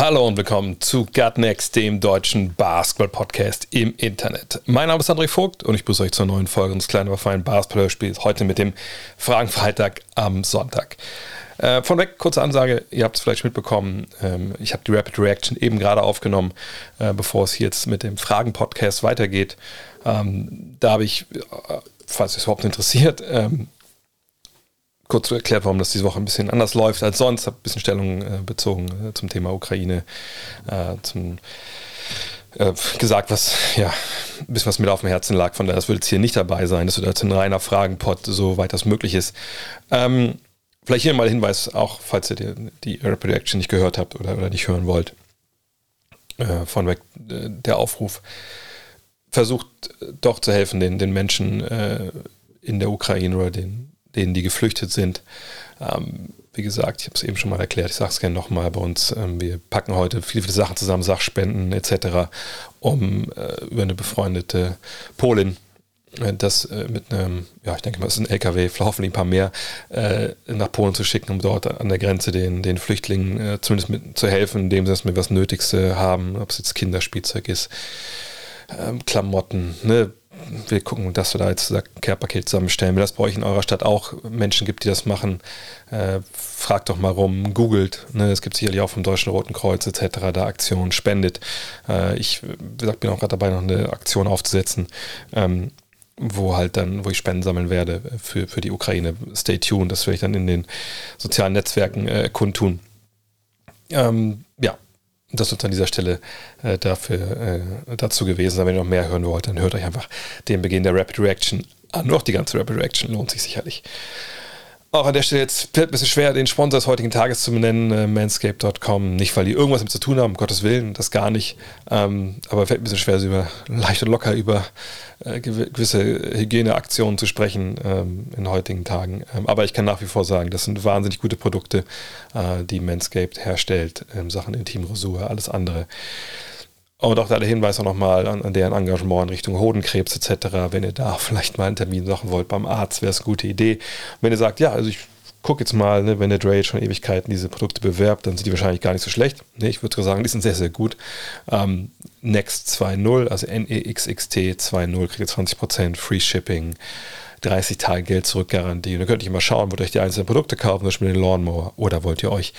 Hallo und willkommen zu Gut Next, dem deutschen Basketball-Podcast im Internet. Mein Name ist André Vogt und ich begrüße euch zur neuen Folge unseres kleinen, aber feinen Basketball-Hörspiels. Heute mit dem Fragenfreitag am Sonntag. Äh, von weg, kurze Ansage, ihr habt es vielleicht mitbekommen, ähm, ich habe die Rapid Reaction eben gerade aufgenommen, äh, bevor es hier jetzt mit dem Fragen-Podcast weitergeht. Ähm, da habe ich, äh, falls es überhaupt interessiert, ähm, kurz erklärt, warum das diese Woche ein bisschen anders läuft als sonst. Habe ein bisschen Stellung äh, bezogen äh, zum Thema Ukraine, äh, zum äh, gesagt, was ja ein bisschen was mir auf dem Herzen lag. Von daher, das wird jetzt hier nicht dabei sein. Das wird jetzt ein reiner Fragenpot, soweit das möglich ist. Ähm, vielleicht hier mal Hinweis, auch falls ihr die, die Reaction nicht gehört habt oder, oder nicht hören wollt. Äh, von weg äh, der Aufruf. Versucht doch zu helfen den, den Menschen äh, in der Ukraine oder den denen, die geflüchtet sind. Ähm, wie gesagt, ich habe es eben schon mal erklärt, ich sage es gerne nochmal bei uns. Ähm, wir packen heute viele, viele Sachen zusammen, Sachspenden etc., um äh, über eine befreundete Polin äh, das äh, mit einem, ja, ich denke mal, es ist ein LKW, hoffentlich ein paar mehr, äh, nach Polen zu schicken, um dort an der Grenze den, den Flüchtlingen äh, zumindest mit zu helfen, indem sie mit was Nötigste haben, ob es jetzt Kinderspielzeug ist, ähm, Klamotten, ne, wir gucken, dass wir da jetzt ein Care-Paket zusammenstellen. Wenn das bei euch in eurer Stadt auch Menschen gibt, die das machen, äh, fragt doch mal rum, googelt. Ne? Es gibt sicherlich auch vom Deutschen Roten Kreuz etc. da Aktionen, spendet. Äh, ich gesagt, bin auch gerade dabei, noch eine Aktion aufzusetzen. Ähm, wo halt dann, wo ich Spenden sammeln werde für, für die Ukraine. Stay tuned, das werde ich dann in den sozialen Netzwerken äh, kundtun. Ähm, ja, das wird an dieser Stelle äh, dafür, äh, dazu gewesen sein. Wenn ihr noch mehr hören wollt, dann hört euch einfach den Beginn der Rapid Reaction an. Auch die ganze Rapid Reaction lohnt sich sicherlich. Auch an der Stelle jetzt fällt ein bisschen schwer, den Sponsor des heutigen Tages zu benennen, äh, manscape.com. Nicht, weil die irgendwas mit zu tun haben, um Gottes Willen, das gar nicht. Ähm, aber fällt ein bisschen schwer, so über leicht und locker über äh, gewisse Hygieneaktionen zu sprechen ähm, in heutigen Tagen. Ähm, aber ich kann nach wie vor sagen, das sind wahnsinnig gute Produkte, äh, die Manscaped herstellt in Sachen Intimrasur, alles andere. Und auch da der Hinweis auch nochmal an, an deren Engagement in Richtung Hodenkrebs etc. Wenn ihr da vielleicht mal einen Termin machen wollt beim Arzt, wäre es eine gute Idee. Wenn ihr sagt, ja, also ich gucke jetzt mal, ne, wenn der Dre schon Ewigkeiten diese Produkte bewerbt, dann sind die wahrscheinlich gar nicht so schlecht. Nee, ich würde sagen, die sind sehr, sehr gut. Ähm, Next 2.0, also NEXXT 2.0, kriegt ihr 20% Free Shipping. 30 Tage Geld zurück Garantie. Und dann könnt ihr mal schauen, wollt ihr euch die einzelnen Produkte kaufen, zum Beispiel den Lawnmower, oder wollt ihr euch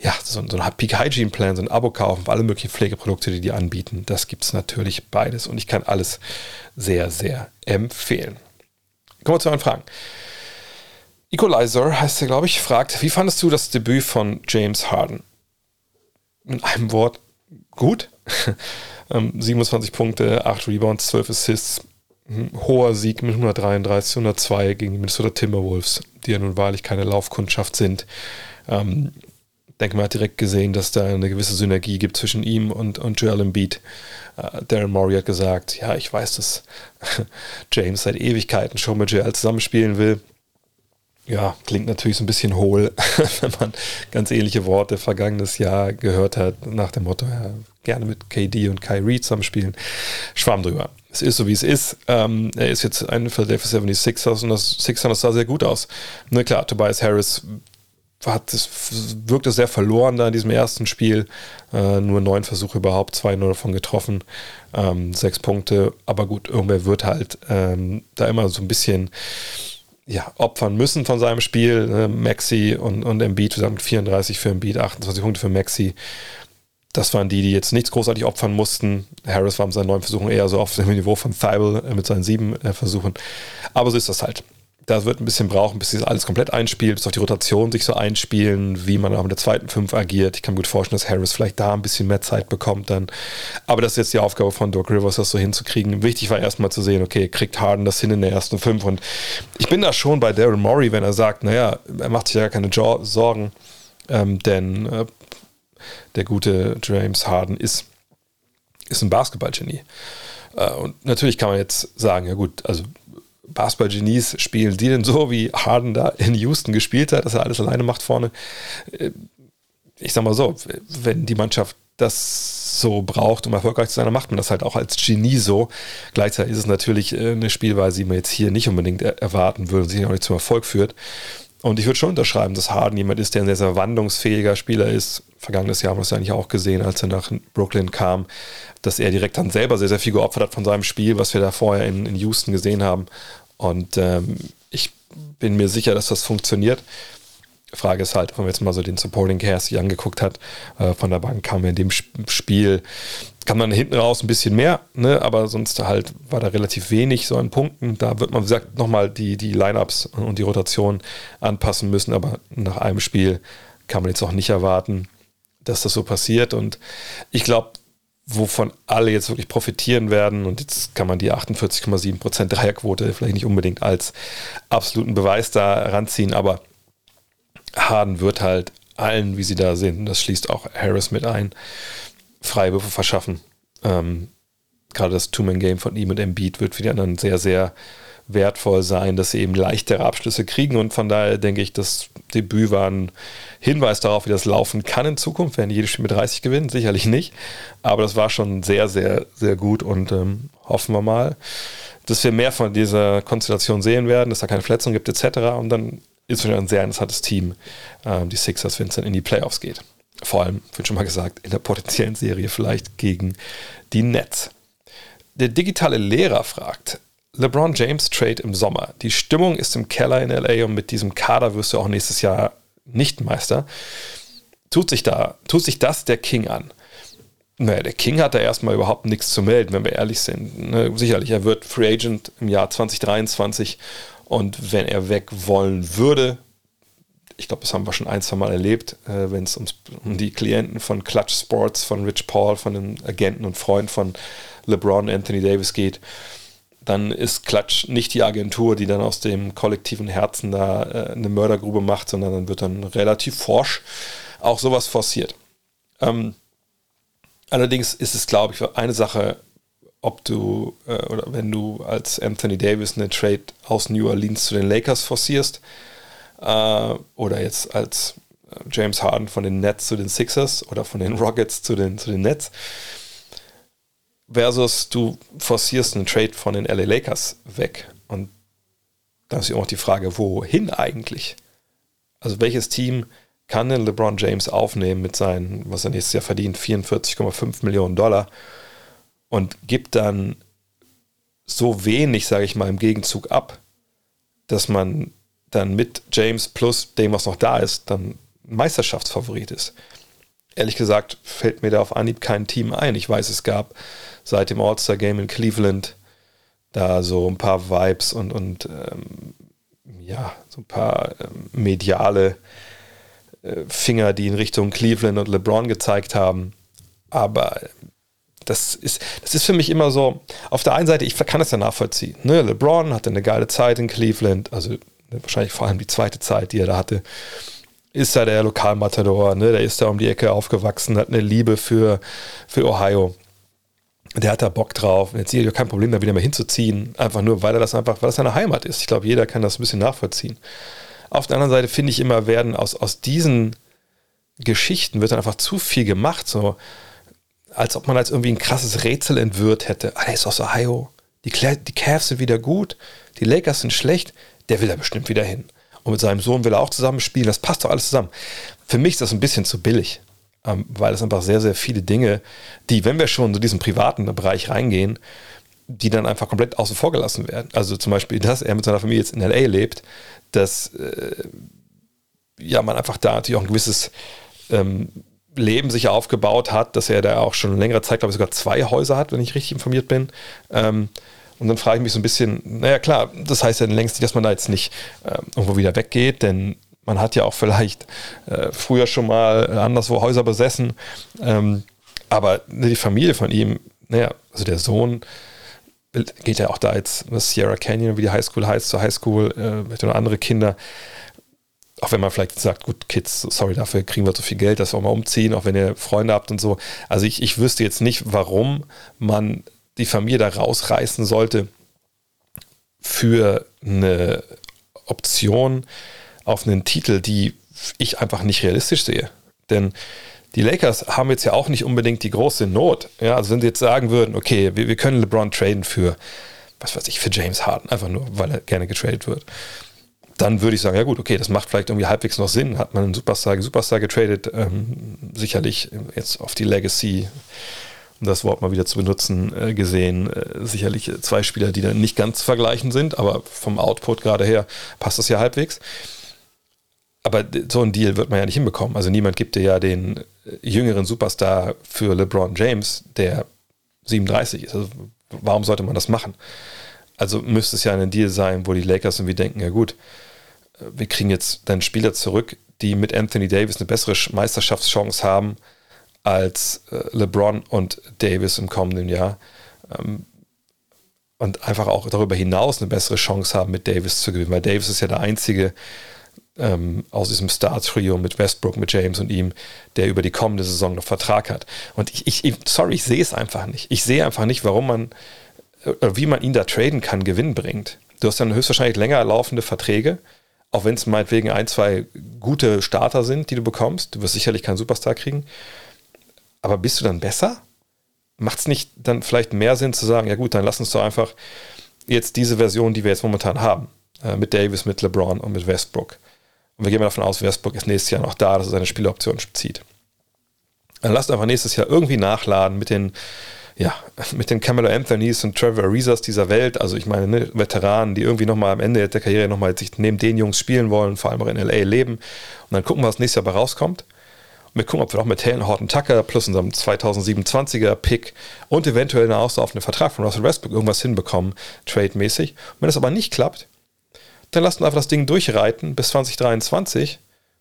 ja, so, so ein Peak Hygiene Plan, so ein Abo kaufen für alle möglichen Pflegeprodukte, die die anbieten. Das gibt es natürlich beides und ich kann alles sehr, sehr empfehlen. Kommen wir zu euren Fragen. Equalizer heißt er, glaube ich, fragt, wie fandest du das Debüt von James Harden? In einem Wort, gut. 27 ähm, Punkte, 8 Rebounds, 12 Assists, hoher Sieg mit 133, 102 gegen die Minnesota Timberwolves, die ja nun wahrlich keine Laufkundschaft sind. Ähm, denke, man hat direkt gesehen, dass da eine gewisse Synergie gibt zwischen ihm und, und Joel Embiid. Äh, Darren Murray hat gesagt, ja, ich weiß, dass James seit Ewigkeiten schon mit Joel zusammenspielen will. Ja, klingt natürlich so ein bisschen hohl, wenn man ganz ähnliche Worte vergangenes Jahr gehört hat, nach dem Motto, ja, gerne mit KD und Kyrie zusammenspielen. Schwamm drüber. Es ist so, wie es ist. Ähm, er ist jetzt ein Philadelphia 76ers und das Sixers sah sehr gut aus. Na klar, Tobias Harris hat wirkte sehr verloren da in diesem ersten Spiel. Äh, nur neun Versuche überhaupt, zwei nur davon getroffen, ähm, sechs Punkte. Aber gut, irgendwer wird halt ähm, da immer so ein bisschen ja, opfern müssen von seinem Spiel. Ne? Maxi und, und Embiid zusammen 34 für Embiid, 28 Punkte für Maxi. Das waren die, die jetzt nichts großartig opfern mussten. Harris war mit seinen neun Versuchen eher so auf dem Niveau von Thibel äh, mit seinen sieben äh, Versuchen. Aber so ist das halt. Da wird ein bisschen brauchen, bis sich alles komplett einspielt, bis auch die Rotation sich so einspielen, wie man auch mit der zweiten Fünf agiert. Ich kann mir gut vorstellen, dass Harris vielleicht da ein bisschen mehr Zeit bekommt dann. Aber das ist jetzt die Aufgabe von Doc Rivers, das so hinzukriegen. Wichtig war erstmal zu sehen, okay, kriegt Harden das hin in der ersten Fünf. Und ich bin da schon bei Daryl Morey, wenn er sagt, naja, er macht sich ja keine Sorgen, ähm, denn äh, der gute James Harden ist, ist ein Basketballgenie. Äh, und natürlich kann man jetzt sagen, ja gut, also Basketball-Genies spielen die denn so, wie Harden da in Houston gespielt hat, dass er alles alleine macht vorne. Äh, ich sag mal so, wenn die Mannschaft das so braucht, um erfolgreich zu sein, dann macht man das halt auch als Genie so. Gleichzeitig ist es natürlich äh, eine Spielweise, die man jetzt hier nicht unbedingt erwarten würde und sich auch nicht zum Erfolg führt. Und ich würde schon unterschreiben, dass Harden jemand ist, der ein sehr, sehr wandlungsfähiger Spieler ist. Vergangenes Jahr haben wir es eigentlich auch gesehen, als er nach Brooklyn kam, dass er direkt dann selber sehr, sehr viel geopfert hat von seinem Spiel, was wir da vorher in, in Houston gesehen haben. Und ähm, ich bin mir sicher, dass das funktioniert. Frage ist halt, wenn man jetzt mal so den Supporting Cast sich angeguckt hat, äh, von der Bank kam in dem Spiel, kam dann hinten raus ein bisschen mehr, ne, aber sonst halt war da relativ wenig so an Punkten. Da wird man, wie gesagt, nochmal die, die Lineups und die Rotation anpassen müssen, aber nach einem Spiel kann man jetzt auch nicht erwarten, dass das so passiert. Und ich glaube, wovon alle jetzt wirklich profitieren werden, und jetzt kann man die 48,7% Dreierquote vielleicht nicht unbedingt als absoluten Beweis da ranziehen, aber Harden wird halt allen, wie sie da sind, das schließt auch Harris mit ein, Freiwürfe verschaffen. Ähm, gerade das Two-Man-Game von ihm und Embiid wird für die anderen sehr, sehr wertvoll sein, dass sie eben leichtere Abschlüsse kriegen und von daher denke ich, das Debüt war ein Hinweis darauf, wie das laufen kann in Zukunft. Werden jedes Spiel mit 30 gewinnen? Sicherlich nicht, aber das war schon sehr, sehr, sehr gut und ähm, hoffen wir mal, dass wir mehr von dieser Konstellation sehen werden, dass da keine Verletzungen gibt etc. Und dann ist schon ein sehr interessantes Team, ähm, die Sixers, wenn es dann in die Playoffs geht. Vor allem, wird schon mal gesagt, in der potenziellen Serie vielleicht gegen die Nets. Der digitale Lehrer fragt, LeBron James Trade im Sommer. Die Stimmung ist im Keller in LA und mit diesem Kader wirst du auch nächstes Jahr nicht Meister. Tut sich da, tut sich das der King an? Naja, der King hat da erstmal überhaupt nichts zu melden, wenn wir ehrlich sind. Ne, sicherlich, er wird Free Agent im Jahr 2023 und wenn er weg wollen würde, ich glaube, das haben wir schon ein, zwei Mal erlebt, äh, wenn es um die Klienten von Clutch Sports, von Rich Paul, von den Agenten und Freunden von LeBron, Anthony Davis geht, dann ist Clutch nicht die Agentur, die dann aus dem kollektiven Herzen da äh, eine Mördergrube macht, sondern dann wird dann relativ forsch auch sowas forciert. Ähm, allerdings ist es, glaube ich, eine Sache ob du äh, oder wenn du als Anthony Davis eine Trade aus New Orleans zu den Lakers forcierst äh, oder jetzt als äh, James Harden von den Nets zu den Sixers oder von den Rockets zu den, zu den Nets versus du forcierst einen Trade von den LA Lakers weg und da ist ja auch die Frage, wohin eigentlich? Also welches Team kann denn LeBron James aufnehmen mit seinen, was er nächstes Jahr verdient, 44,5 Millionen Dollar und gibt dann so wenig, sage ich mal, im Gegenzug ab, dass man dann mit James plus dem, was noch da ist, dann Meisterschaftsfavorit ist. Ehrlich gesagt fällt mir da auf Anhieb kein Team ein. Ich weiß, es gab seit dem All-Star-Game in Cleveland da so ein paar Vibes und, und ähm, ja, so ein paar ähm, mediale äh, Finger, die in Richtung Cleveland und LeBron gezeigt haben. Aber das ist, das ist für mich immer so, auf der einen Seite, ich kann es ja nachvollziehen. Ne? LeBron hatte eine geile Zeit in Cleveland, also ne, wahrscheinlich vor allem die zweite Zeit, die er da hatte. Ist da der Lokalmatador, ne? der ist da um die Ecke aufgewachsen, hat eine Liebe für, für Ohio. Der hat da Bock drauf. Jetzt sehe ich kein Problem, da wieder mal hinzuziehen. Einfach nur, weil er das einfach, weil das seine Heimat ist. Ich glaube, jeder kann das ein bisschen nachvollziehen. Auf der anderen Seite finde ich immer, werden aus, aus diesen Geschichten wird dann einfach zu viel gemacht. So, als ob man als irgendwie ein krasses Rätsel entwirrt hätte. Ah, der ist aus Ohio. Die, die Cavs sind wieder gut, die Lakers sind schlecht, der will da bestimmt wieder hin. Und mit seinem Sohn will er auch zusammen spielen. Das passt doch alles zusammen. Für mich ist das ein bisschen zu billig, ähm, weil es einfach sehr, sehr viele Dinge, die, wenn wir schon in diesen privaten Bereich reingehen, die dann einfach komplett außen vor gelassen werden. Also zum Beispiel, dass er mit seiner Familie jetzt in LA lebt, dass äh, ja man einfach da natürlich auch ein gewisses ähm, Leben sich aufgebaut hat, dass er da auch schon längere Zeit, glaube ich, sogar zwei Häuser hat, wenn ich richtig informiert bin. Ähm, und dann frage ich mich so ein bisschen, naja klar, das heißt ja längst nicht, dass man da jetzt nicht äh, irgendwo wieder weggeht, denn man hat ja auch vielleicht äh, früher schon mal anderswo Häuser besessen. Ähm, aber die Familie von ihm, naja, also der Sohn geht ja auch da jetzt, was Sierra Canyon, wie die Highschool heißt, zur Highschool, äh, noch andere Kinder auch wenn man vielleicht sagt, gut, Kids, sorry, dafür kriegen wir so viel Geld, dass wir mal umziehen, auch wenn ihr Freunde habt und so. Also ich, ich wüsste jetzt nicht, warum man die Familie da rausreißen sollte für eine Option auf einen Titel, die ich einfach nicht realistisch sehe. Denn die Lakers haben jetzt ja auch nicht unbedingt die große Not. Ja, also wenn sie jetzt sagen würden, okay, wir, wir können LeBron traden für, was weiß ich, für James Harden, einfach nur, weil er gerne getradet wird, dann würde ich sagen, ja gut, okay, das macht vielleicht irgendwie halbwegs noch Sinn. Hat man einen Superstar, Superstar getradet, ähm, sicherlich jetzt auf die Legacy, um das Wort mal wieder zu benutzen, äh, gesehen, äh, sicherlich zwei Spieler, die dann nicht ganz zu vergleichen sind, aber vom Output gerade her passt das ja halbwegs. Aber so ein Deal wird man ja nicht hinbekommen. Also niemand gibt dir ja den jüngeren Superstar für LeBron James, der 37 ist. Also warum sollte man das machen? Also müsste es ja ein Deal sein, wo die Lakers irgendwie denken, ja gut, wir kriegen jetzt dann Spieler zurück, die mit Anthony Davis eine bessere Meisterschaftschance haben als äh, LeBron und Davis im kommenden Jahr. Ähm, und einfach auch darüber hinaus eine bessere Chance haben, mit Davis zu gewinnen, weil Davis ist ja der einzige ähm, aus diesem Star-Trio mit Westbrook, mit James und ihm, der über die kommende Saison noch Vertrag hat. Und ich, ich sorry, ich sehe es einfach nicht. Ich sehe einfach nicht, warum man, äh, wie man ihn da traden kann, Gewinn bringt. Du hast dann höchstwahrscheinlich länger laufende Verträge auch wenn es meinetwegen ein, zwei gute Starter sind, die du bekommst, du wirst sicherlich keinen Superstar kriegen, aber bist du dann besser? Macht es nicht dann vielleicht mehr Sinn zu sagen, ja gut, dann lass uns doch einfach jetzt diese Version, die wir jetzt momentan haben, äh, mit Davis, mit LeBron und mit Westbrook. Und wir gehen mal davon aus, Westbrook ist nächstes Jahr noch da, dass er seine Spieloption zieht. Dann lasst einfach nächstes Jahr irgendwie nachladen mit den ja, mit den Camelo Anthonys und Trevor Arizas dieser Welt, also ich meine, ne, Veteranen, die irgendwie nochmal am Ende der Karriere nochmal sich neben den Jungs spielen wollen, vor allem auch in L.A. leben. Und dann gucken wir, was nächstes Jahr bei rauskommt. Und wir gucken, ob wir auch mit Halen Horton Tucker plus unserem 2027er Pick und eventuell eine auslaufende Vertrag von Russell Westbrook irgendwas hinbekommen, trademäßig. Wenn das aber nicht klappt, dann lasst uns einfach das Ding durchreiten bis 2023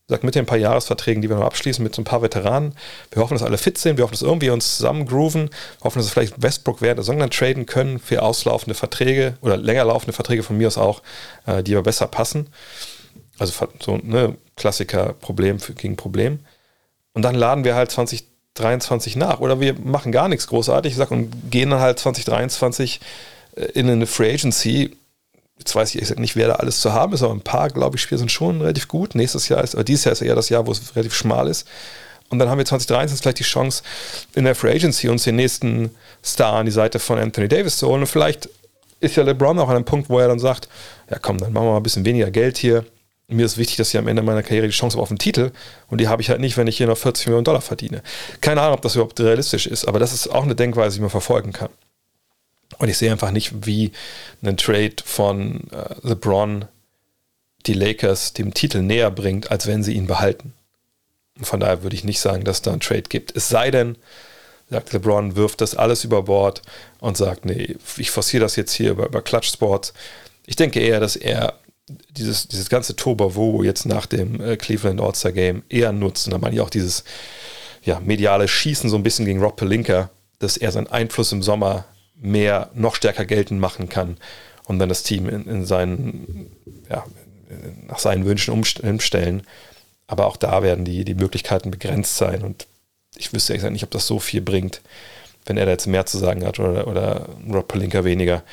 sagt, mit den paar Jahresverträgen, die wir noch abschließen, mit so ein paar Veteranen. Wir hoffen, dass alle fit sind. Wir hoffen, dass irgendwie uns zusammen grooven. Wir hoffen, dass wir vielleicht Westbrook während der Saison dann traden können für auslaufende Verträge oder länger laufende Verträge von mir aus auch, äh, die aber besser passen. Also so ein ne, Klassiker Problem gegen Problem. Und dann laden wir halt 2023 nach. Oder wir machen gar nichts großartig, sag, und gehen dann halt 2023 äh, in eine Free Agency jetzt weiß ich nicht, wer da alles zu haben ist, aber ein paar, glaube ich, Spiele sind schon relativ gut. Nächstes Jahr ist, oder dieses Jahr ist eher das Jahr, wo es relativ schmal ist. Und dann haben wir 2023 vielleicht die Chance, in der Free Agency uns den nächsten Star an die Seite von Anthony Davis zu holen. Und vielleicht ist ja LeBron auch an einem Punkt, wo er dann sagt, ja komm, dann machen wir mal ein bisschen weniger Geld hier. Mir ist wichtig, dass ich am Ende meiner Karriere die Chance habe auf einen Titel und die habe ich halt nicht, wenn ich hier noch 40 Millionen Dollar verdiene. Keine Ahnung, ob das überhaupt realistisch ist, aber das ist auch eine Denkweise, die man verfolgen kann. Und ich sehe einfach nicht, wie ein Trade von äh, LeBron die Lakers dem Titel näher bringt, als wenn sie ihn behalten. Und von daher würde ich nicht sagen, dass da ein Trade gibt. Es sei denn, sagt LeBron, wirft das alles über Bord und sagt, nee, ich forciere das jetzt hier über, über Clutch Sports. Ich denke eher, dass er dieses, dieses ganze Toberwo jetzt nach dem äh, Cleveland All-Star Game eher nutzt. Und da meine ich auch dieses ja, mediale Schießen so ein bisschen gegen Rob Pelinka, dass er seinen Einfluss im Sommer mehr, noch stärker geltend machen kann und dann das Team in, in seinen, ja, nach seinen Wünschen umstellen. Aber auch da werden die, die Möglichkeiten begrenzt sein und ich wüsste ehrlich nicht, ob das so viel bringt, wenn er da jetzt mehr zu sagen hat oder, oder Rob Palinka weniger.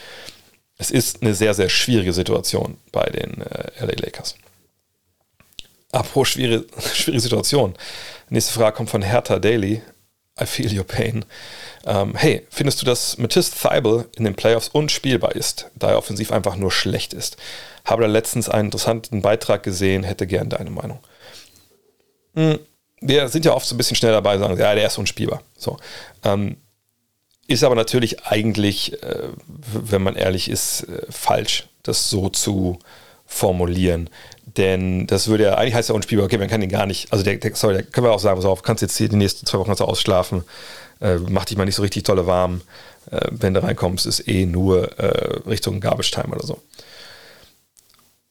Es ist eine sehr, sehr schwierige Situation bei den äh, LA Lakers. Apropos schwierige, schwierige Situation. Nächste Frage kommt von Hertha Daly. I feel your pain. Ähm, hey, findest du, dass Matisse Thibel in den Playoffs unspielbar ist, da er offensiv einfach nur schlecht ist? Habe da letztens einen interessanten Beitrag gesehen, hätte gern deine Meinung. Hm, wir sind ja oft so ein bisschen schnell dabei, sagen, ja, der ist unspielbar. So. Ähm, ist aber natürlich eigentlich, äh, wenn man ehrlich ist, äh, falsch, das so zu formulieren. Denn das würde ja, eigentlich heißt ja unspielbar, okay, man kann ihn gar nicht, also der, der sorry, da können wir auch sagen, pass auf, kannst jetzt hier die nächsten zwei Wochen ausschlafen, äh, mach dich mal nicht so richtig tolle warm, äh, wenn du reinkommst, ist eh nur äh, Richtung Garbage Time oder so.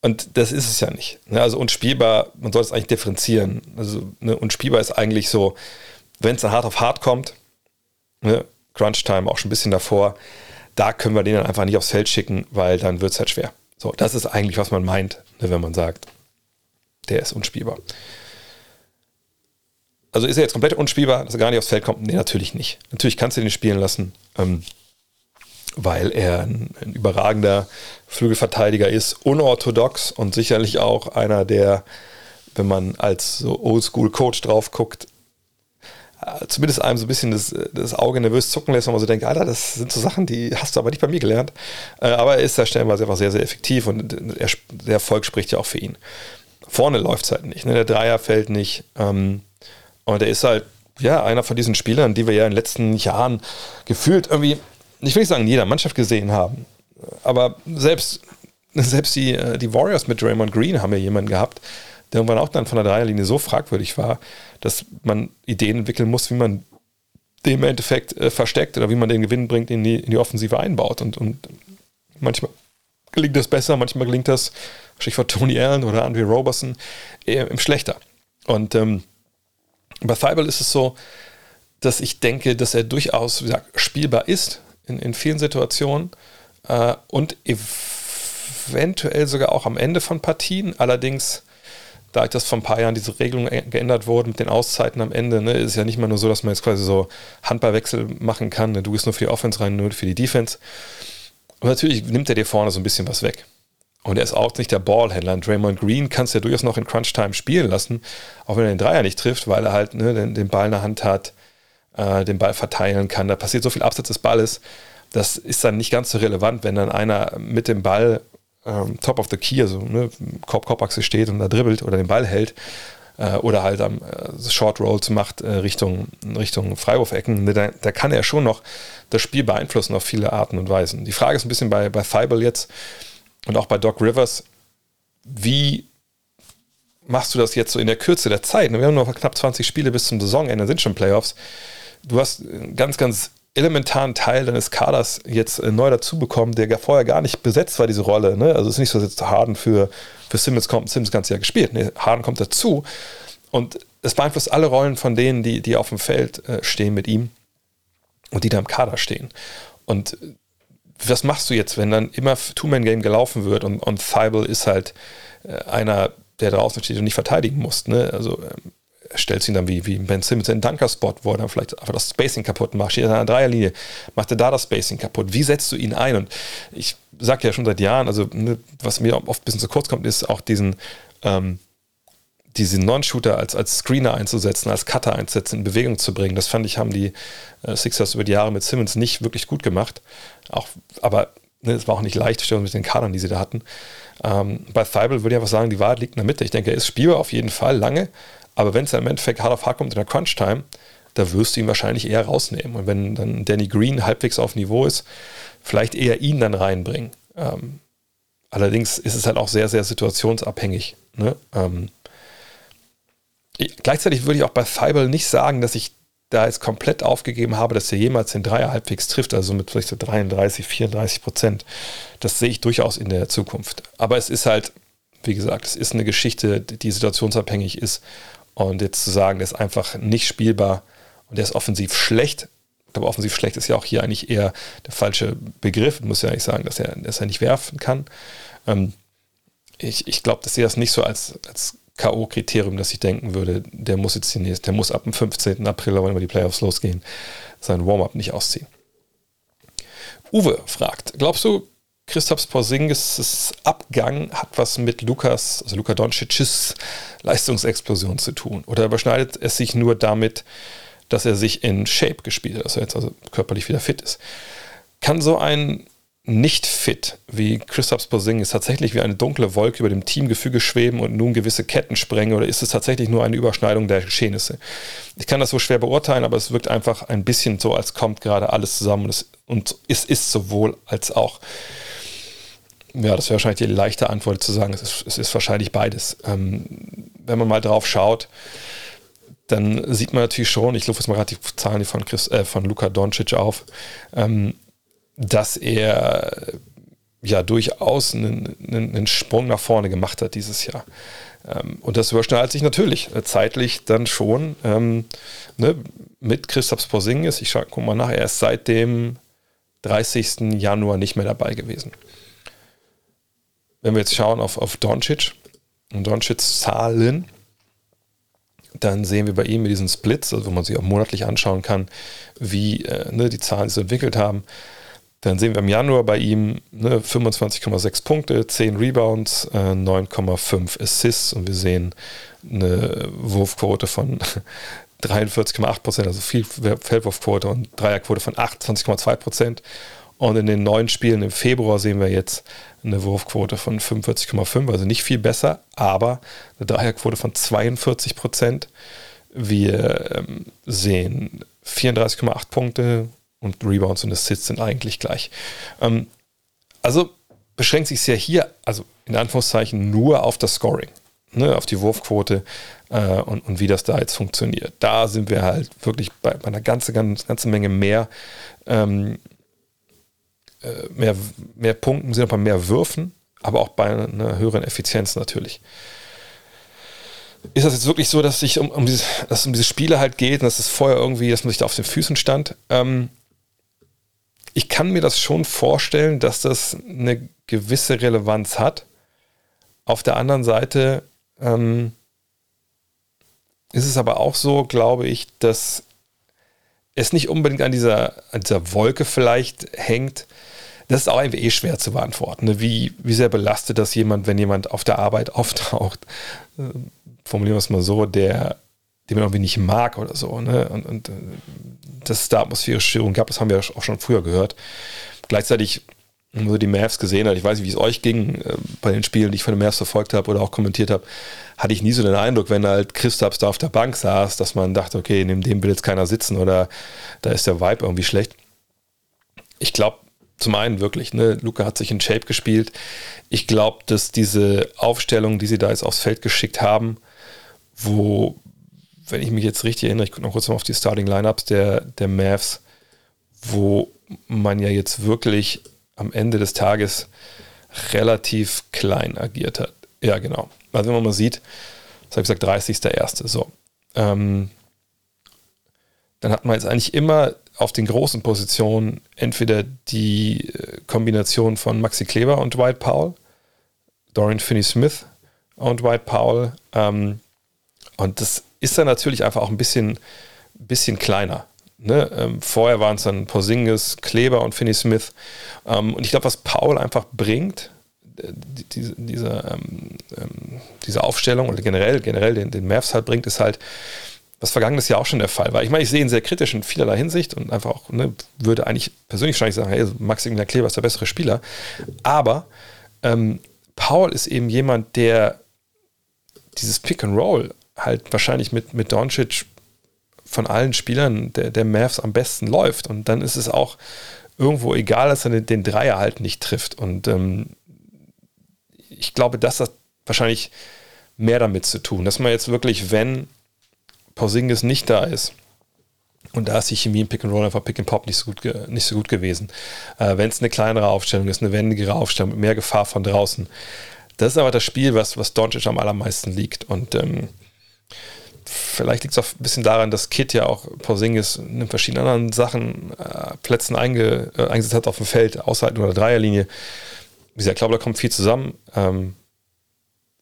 Und das ist es ja nicht. Ne? Also unspielbar, man soll es eigentlich differenzieren. Also ne, unspielbar ist eigentlich so, wenn es dann hart auf hart kommt, ne, Crunch Time auch schon ein bisschen davor, da können wir den dann einfach nicht aufs Feld schicken, weil dann wird es halt schwer. So, das ist eigentlich, was man meint, ne, wenn man sagt, der ist unspielbar. Also ist er jetzt komplett unspielbar, dass er gar nicht aufs Feld kommt? Nee, natürlich nicht. Natürlich kannst du den spielen lassen. Ähm, weil er ein, ein überragender Flügelverteidiger ist, unorthodox und sicherlich auch einer, der, wenn man als so Oldschool-Coach drauf guckt, zumindest einem so ein bisschen das, das Auge nervös zucken lässt, wenn man so denkt, Alter, das sind so Sachen, die hast du aber nicht bei mir gelernt. Äh, aber er ist da stellenweise einfach sehr, sehr effektiv und er, der Erfolg spricht ja auch für ihn. Vorne läuft es halt nicht, ne? der Dreier fällt nicht ähm, und er ist halt ja einer von diesen Spielern, die wir ja in den letzten Jahren gefühlt irgendwie, ich will nicht sagen in jeder Mannschaft gesehen haben, aber selbst, selbst die, äh, die Warriors mit Draymond Green haben ja jemanden gehabt, der irgendwann auch dann von der Dreierlinie so fragwürdig war, dass man Ideen entwickeln muss, wie man den im Endeffekt äh, versteckt oder wie man den Gewinn bringt, in die, in die Offensive einbaut. Und, und manchmal gelingt das besser, manchmal gelingt das, Stichwort Tony Allen oder Andre Roberson, eher im Schlechter. Und ähm, bei Thibault ist es so, dass ich denke, dass er durchaus wie gesagt, spielbar ist in, in vielen Situationen äh, und eventuell sogar auch am Ende von Partien. Allerdings da das vor ein paar Jahren diese Regelung geändert wurde mit den Auszeiten am Ende, ne, ist ja nicht mal nur so, dass man jetzt quasi so Handballwechsel machen kann. Ne, du gehst nur für die Offense rein, nur für die Defense. Und natürlich nimmt er dir vorne so ein bisschen was weg. Und er ist auch nicht der Ballhändler. Draymond Green kannst du ja durchaus noch in Crunch-Time spielen lassen, auch wenn er den Dreier nicht trifft, weil er halt ne, den, den, Ball in der Hand hat, äh, den Ball verteilen kann. Da passiert so viel abseits des Balles. Das ist dann nicht ganz so relevant, wenn dann einer mit dem Ball ähm, Top of the Key, also ne, Korb-Korb-Achse steht und da dribbelt oder den Ball hält äh, oder halt am äh, Short Rolls macht äh, Richtung, Richtung Freiwurfecken, ne, da, da, kann er schon noch das Spiel beeinflussen auf viele Arten und Weisen. Die Frage ist ein bisschen bei, bei Thibault jetzt und auch bei Doc Rivers, wie machst du das jetzt so in der Kürze der Zeit? Ne, wir haben noch knapp 20 Spiele bis zum Saisonende, sind schon Playoffs. Du hast ganz, ganz elementaren Teil deines Kaders jetzt äh, neu dazu bekommen, der vorher gar nicht besetzt war, diese Rolle. Ne? Also es ist nicht so, dass jetzt Harden für, für Simmons kommt, Simmons ganz Jahr gespielt. Nee, Harden kommt dazu und es beeinflusst alle Rollen von denen, die, die auf dem Feld äh, stehen mit ihm und die da im Kader stehen. Und äh, was machst du jetzt, wenn dann immer Two-Man-Game gelaufen wird und, und Thibault ist halt einer, der draußen steht und nicht verteidigen muss. Ne? Also ähm, stellst ihn dann wie, wie Ben Simmons in Dunker-Spot, wo er dann vielleicht einfach das Spacing kaputt macht, steht in einer Dreierlinie, macht er da das Spacing kaputt. Wie setzt du ihn ein? Und ich sage ja schon seit Jahren, also ne, was mir oft ein bisschen zu kurz kommt, ist auch diesen, ähm, diesen Non-Shooter als, als Screener einzusetzen, als Cutter einzusetzen, in Bewegung zu bringen. Das fand ich, haben die äh, Sixers über die Jahre mit Simmons nicht wirklich gut gemacht. Auch, aber ne, es war auch nicht leicht, mit den Kadern, die sie da hatten. Ähm, bei Thibault würde ich einfach sagen, die Wahrheit liegt in der Mitte. Ich denke, er ist spielbar auf jeden Fall lange, aber wenn es im Endeffekt hart auf hart kommt in der Crunch-Time, da wirst du ihn wahrscheinlich eher rausnehmen. Und wenn dann Danny Green halbwegs auf Niveau ist, vielleicht eher ihn dann reinbringen. Ähm, allerdings ist es halt auch sehr, sehr situationsabhängig. Ne? Ähm, ich, gleichzeitig würde ich auch bei Feibel nicht sagen, dass ich da jetzt komplett aufgegeben habe, dass er jemals den Dreier halbwegs trifft, also mit vielleicht so 33, 34 Prozent. Das sehe ich durchaus in der Zukunft. Aber es ist halt, wie gesagt, es ist eine Geschichte, die situationsabhängig ist. Und jetzt zu sagen, der ist einfach nicht spielbar und der ist offensiv schlecht, aber offensiv schlecht ist ja auch hier eigentlich eher der falsche Begriff. Ich muss ja eigentlich sagen, dass er, dass er nicht werfen kann. Ähm, ich ich glaube, dass sie das nicht so als, als K.O.-Kriterium, dass ich denken würde, der muss jetzt nächste, der muss ab dem 15. April, wenn wir die Playoffs losgehen, sein Warm-up nicht ausziehen. Uwe fragt, glaubst du, Christoph Porzingis' Abgang hat was mit Lukas, also Luka Doncic's Leistungsexplosion zu tun? Oder überschneidet es sich nur damit, dass er sich in Shape gespielt hat, dass er jetzt also körperlich wieder fit ist? Kann so ein nicht fit wie Christoph Porzingis tatsächlich wie eine dunkle Wolke über dem Teamgefüge schweben und nun gewisse Ketten sprengen oder ist es tatsächlich nur eine Überschneidung der Geschehnisse? Ich kann das so schwer beurteilen, aber es wirkt einfach ein bisschen so, als kommt gerade alles zusammen und es, und es ist sowohl als auch. Ja, das wäre wahrscheinlich die leichte Antwort zu sagen, es ist, es ist wahrscheinlich beides. Ähm, wenn man mal drauf schaut, dann sieht man natürlich schon, ich lufe jetzt mal gerade die Zahlen von, Chris, äh, von Luka Doncic auf, ähm, dass er ja durchaus einen, einen, Sprung nach vorne gemacht hat dieses Jahr. Ähm, und das überschneidet sich natürlich äh, zeitlich dann schon ähm, ne, mit Christoph Porzingis. Ich gucke mal nach, er ist seit dem 30. Januar nicht mehr dabei gewesen. Wenn wir jetzt schauen auf, auf Doncic und Doncic's Zahlen, dann sehen wir bei ihm mit diesen Splits, also wo man sich auch monatlich anschauen kann, wie äh, ne, die Zahlen sich entwickelt haben. Dann sehen wir im Januar bei ihm ne, 25,6 Punkte, 10 Rebounds, äh, 9,5 Assists und wir sehen eine Wurfquote von 43,8 Prozent, also viel Feldwurfquote und Dreierquote von 28,2 Prozent. Und in den neuen Spielen im Februar sehen wir jetzt eine Wurfquote von 45,5, also nicht viel besser, aber eine Dreierquote von 42 Prozent. Wir ähm, sehen 34,8 Punkte und Rebounds und Assists sind eigentlich gleich. Ähm, also beschränkt sich es ja hier, also in Anführungszeichen, nur auf das Scoring, ne, auf die Wurfquote äh, und, und wie das da jetzt funktioniert. Da sind wir halt wirklich bei, bei einer ganzen, ganzen, ganzen Menge mehr, ähm, äh, mehr, mehr Punkten, sind auch bei mehr Würfen, aber auch bei einer höheren Effizienz natürlich ist das jetzt wirklich so, dass, sich um, um, es um diese Spiele halt geht und dass es vorher irgendwie, dass man sich da auf den Füßen stand? Ähm, ich kann mir das schon vorstellen, dass das eine gewisse Relevanz hat. Auf der anderen Seite ähm, ist es aber auch so, glaube ich, dass es nicht unbedingt an dieser, an dieser Wolke vielleicht hängt. Das ist auch einfach eh schwer zu beantworten. Ne? Wie, wie sehr belastet das jemand, wenn jemand auf der Arbeit auftaucht? formulieren wir es mal so, der, den man irgendwie nicht mag oder so. Ne? Und, und äh, dass es da atmosphärische Störungen gab, das haben wir auch schon früher gehört. Gleichzeitig, wenn so die Mavs gesehen hat, ich weiß nicht, wie es euch ging äh, bei den Spielen, die ich von den Mavs verfolgt habe oder auch kommentiert habe, hatte ich nie so den Eindruck, wenn halt Christaps da auf der Bank saß, dass man dachte, okay, neben dem will jetzt keiner sitzen oder da ist der Vibe irgendwie schlecht. Ich glaube, zum einen wirklich, ne, Luca hat sich in Shape gespielt. Ich glaube, dass diese Aufstellung, die sie da jetzt aufs Feld geschickt haben, wo, wenn ich mich jetzt richtig erinnere, ich gucke noch kurz mal auf die Starting Lineups der, der Mavs, wo man ja jetzt wirklich am Ende des Tages relativ klein agiert hat. Ja, genau. Also wenn man mal sieht, das habe ich gesagt, 30.01. So. Ähm, dann hat man jetzt eigentlich immer auf den großen Positionen entweder die äh, Kombination von Maxi Kleber und Dwight Powell, Dorian Finney-Smith und Dwight Powell, ähm, und das ist dann natürlich einfach auch ein bisschen, bisschen kleiner. Ne? Ähm, vorher waren es dann Porzingis, Kleber und Finney Smith. Ähm, und ich glaube, was Paul einfach bringt, äh, die, diese, ähm, ähm, diese Aufstellung oder generell, generell den, den Mavs halt bringt, ist halt, was vergangenes Jahr auch schon der Fall war. Ich meine, ich sehe ihn sehr kritisch in vielerlei Hinsicht und einfach auch, ne, würde eigentlich persönlich wahrscheinlich sagen, hey, Maximilian Kleber ist der bessere Spieler. Aber ähm, Paul ist eben jemand, der dieses Pick and Roll halt wahrscheinlich mit, mit Doncic von allen Spielern der, der Mavs am besten läuft. Und dann ist es auch irgendwo egal, dass er den, den Dreier halt nicht trifft. Und ähm, ich glaube, das wahrscheinlich mehr damit zu tun, dass man jetzt wirklich, wenn Porzingis nicht da ist, und da ist die Chemie im Pick and Roll einfach Pick and Pop nicht so gut, nicht so gut gewesen. Äh, wenn es eine kleinere Aufstellung ist, eine wendigere Aufstellung mit mehr Gefahr von draußen, das ist aber das Spiel, was, was Doncic am allermeisten liegt. Und ähm, vielleicht liegt es auch ein bisschen daran, dass Kit ja auch Porzingis in verschiedenen anderen Sachen, äh, Plätzen einge, äh, eingesetzt hat auf dem Feld, außerhalb der Dreierlinie. Wie gesagt, ich glaube, da kommt viel zusammen. Ähm,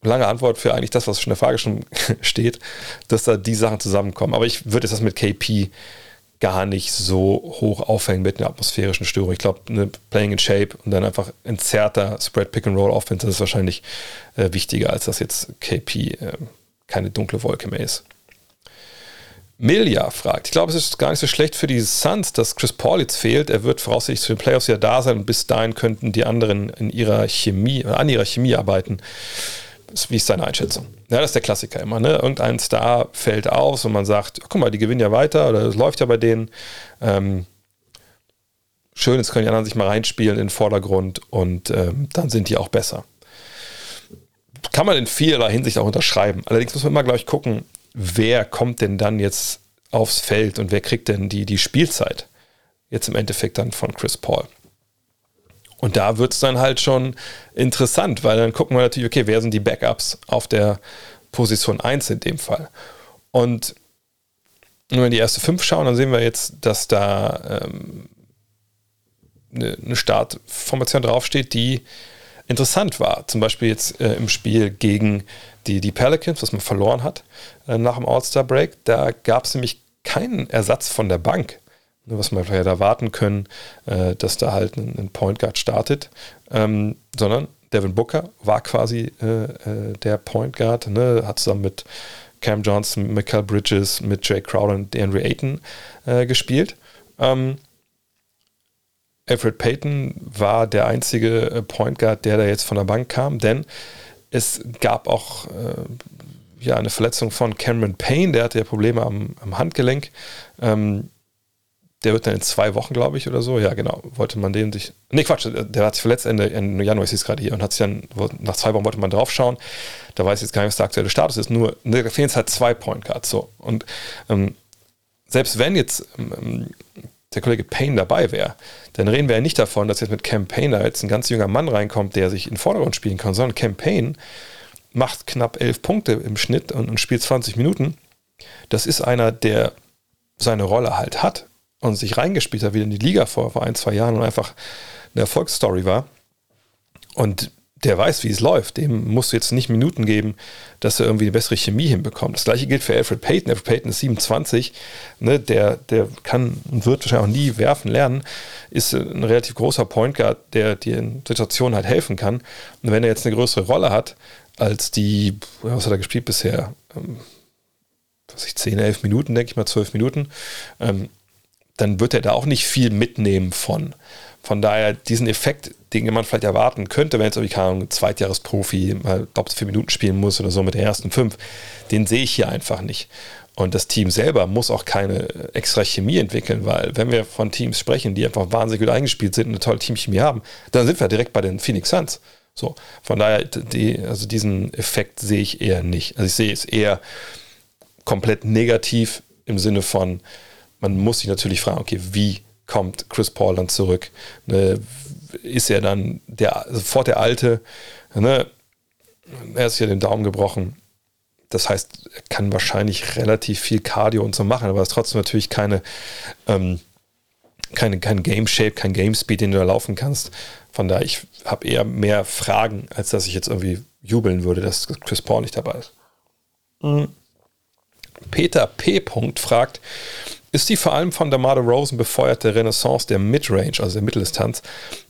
lange Antwort für eigentlich das, was schon in der Frage schon steht, dass da die Sachen zusammenkommen. Aber ich würde das mit KP gar nicht so hoch aufhängen mit einer atmosphärischen Störung. Ich glaube, eine Playing in Shape und dann einfach entzerrter Spread Pick and Roll Offense, ist wahrscheinlich äh, wichtiger, als dass jetzt KP äh, keine dunkle Wolke mehr ist. Milja fragt, ich glaube, es ist gar nicht so schlecht für die Suns, dass Chris Paul jetzt fehlt. Er wird voraussichtlich zu den Playoffs ja da sein und bis dahin könnten die anderen in ihrer Chemie, an ihrer Chemie arbeiten. Das ist seine Einschätzung. Ja, das ist der Klassiker immer. Ne? Irgendein Star fällt aus und man sagt, guck mal, die gewinnen ja weiter oder es läuft ja bei denen. Ähm, schön, jetzt können die anderen sich mal reinspielen in den Vordergrund und ähm, dann sind die auch besser kann man in vielerlei Hinsicht auch unterschreiben. Allerdings muss man immer, glaube ich, gucken, wer kommt denn dann jetzt aufs Feld und wer kriegt denn die, die Spielzeit jetzt im Endeffekt dann von Chris Paul. Und da wird es dann halt schon interessant, weil dann gucken wir natürlich, okay, wer sind die Backups auf der Position 1 in dem Fall. Und wenn wir die erste 5 schauen, dann sehen wir jetzt, dass da ähm, eine, eine Startformation draufsteht, die interessant war. Zum Beispiel jetzt äh, im Spiel gegen die, die Pelicans, was man verloren hat äh, nach dem All-Star-Break. Da gab es nämlich keinen Ersatz von der Bank, ne, was man vielleicht erwarten können, äh, dass da halt ein, ein Point Guard startet, ähm, sondern Devin Booker war quasi äh, äh, der Point Guard, ne, hat zusammen mit Cam Johnson, Michael Bridges, mit Jake Crowder und DeAndre Ayton äh, gespielt. Ähm, Alfred Payton war der einzige äh, Point Guard, der da jetzt von der Bank kam, denn es gab auch äh, ja, eine Verletzung von Cameron Payne, der hatte ja Probleme am, am Handgelenk. Ähm, der wird dann in zwei Wochen, glaube ich, oder so. Ja, genau. Wollte man den sich. Nee, Quatsch, der hat sich verletzt Ende, Ende Januar, ich sehe es gerade hier, und hat sich dann, nach zwei Wochen wollte man drauf schauen. Da weiß ich jetzt gar nicht, was der aktuelle Status ist. Nur, ne, da fehlen jetzt halt zwei Point Guards. So. Und ähm, selbst wenn jetzt ähm, der Kollege Payne dabei wäre, dann reden wir ja nicht davon, dass jetzt mit Cam Payne da jetzt ein ganz junger Mann reinkommt, der sich in den Vordergrund spielen kann, sondern Cam Payne macht knapp elf Punkte im Schnitt und, und spielt 20 Minuten. Das ist einer, der seine Rolle halt hat und sich reingespielt hat, wieder in die Liga vor, vor ein, zwei Jahren und einfach eine Erfolgsstory war. Und der weiß, wie es läuft. Dem musst du jetzt nicht Minuten geben, dass er irgendwie eine bessere Chemie hinbekommt. Das gleiche gilt für Alfred Payton. Alfred Payton ist 27, ne, der, der kann und wird wahrscheinlich auch nie werfen lernen, ist ein relativ großer Point Guard, der dir in Situationen halt helfen kann. Und wenn er jetzt eine größere Rolle hat, als die, was hat er gespielt bisher? Ähm, was ich, 10, 11 Minuten, denke ich mal, 12 Minuten. Ähm, dann wird er da auch nicht viel mitnehmen von. Von daher, diesen Effekt, den man vielleicht erwarten könnte, wenn jetzt irgendwie, keine Ahnung, ein Zweitjahresprofi mal doppelt vier Minuten spielen muss oder so mit den ersten fünf, den sehe ich hier einfach nicht. Und das Team selber muss auch keine extra Chemie entwickeln, weil wenn wir von Teams sprechen, die einfach wahnsinnig gut eingespielt sind und eine tolle Teamchemie haben, dann sind wir direkt bei den Phoenix Suns. So, von daher, die, also diesen Effekt sehe ich eher nicht. Also ich sehe es eher komplett negativ im Sinne von, man muss sich natürlich fragen, okay, wie kommt Chris Paul dann zurück? Ne, ist er dann der, sofort der Alte? Ne? Er ist ja den Daumen gebrochen. Das heißt, er kann wahrscheinlich relativ viel Cardio und so machen, aber es ist trotzdem natürlich keine, ähm, keine, kein Game Shape, kein Game Speed, den du da laufen kannst. Von daher, ich habe eher mehr Fragen, als dass ich jetzt irgendwie jubeln würde, dass Chris Paul nicht dabei ist. Mhm. Peter P. fragt, ist die vor allem von DeMar Rosen befeuerte Renaissance der Midrange, also der Mitteldistanz,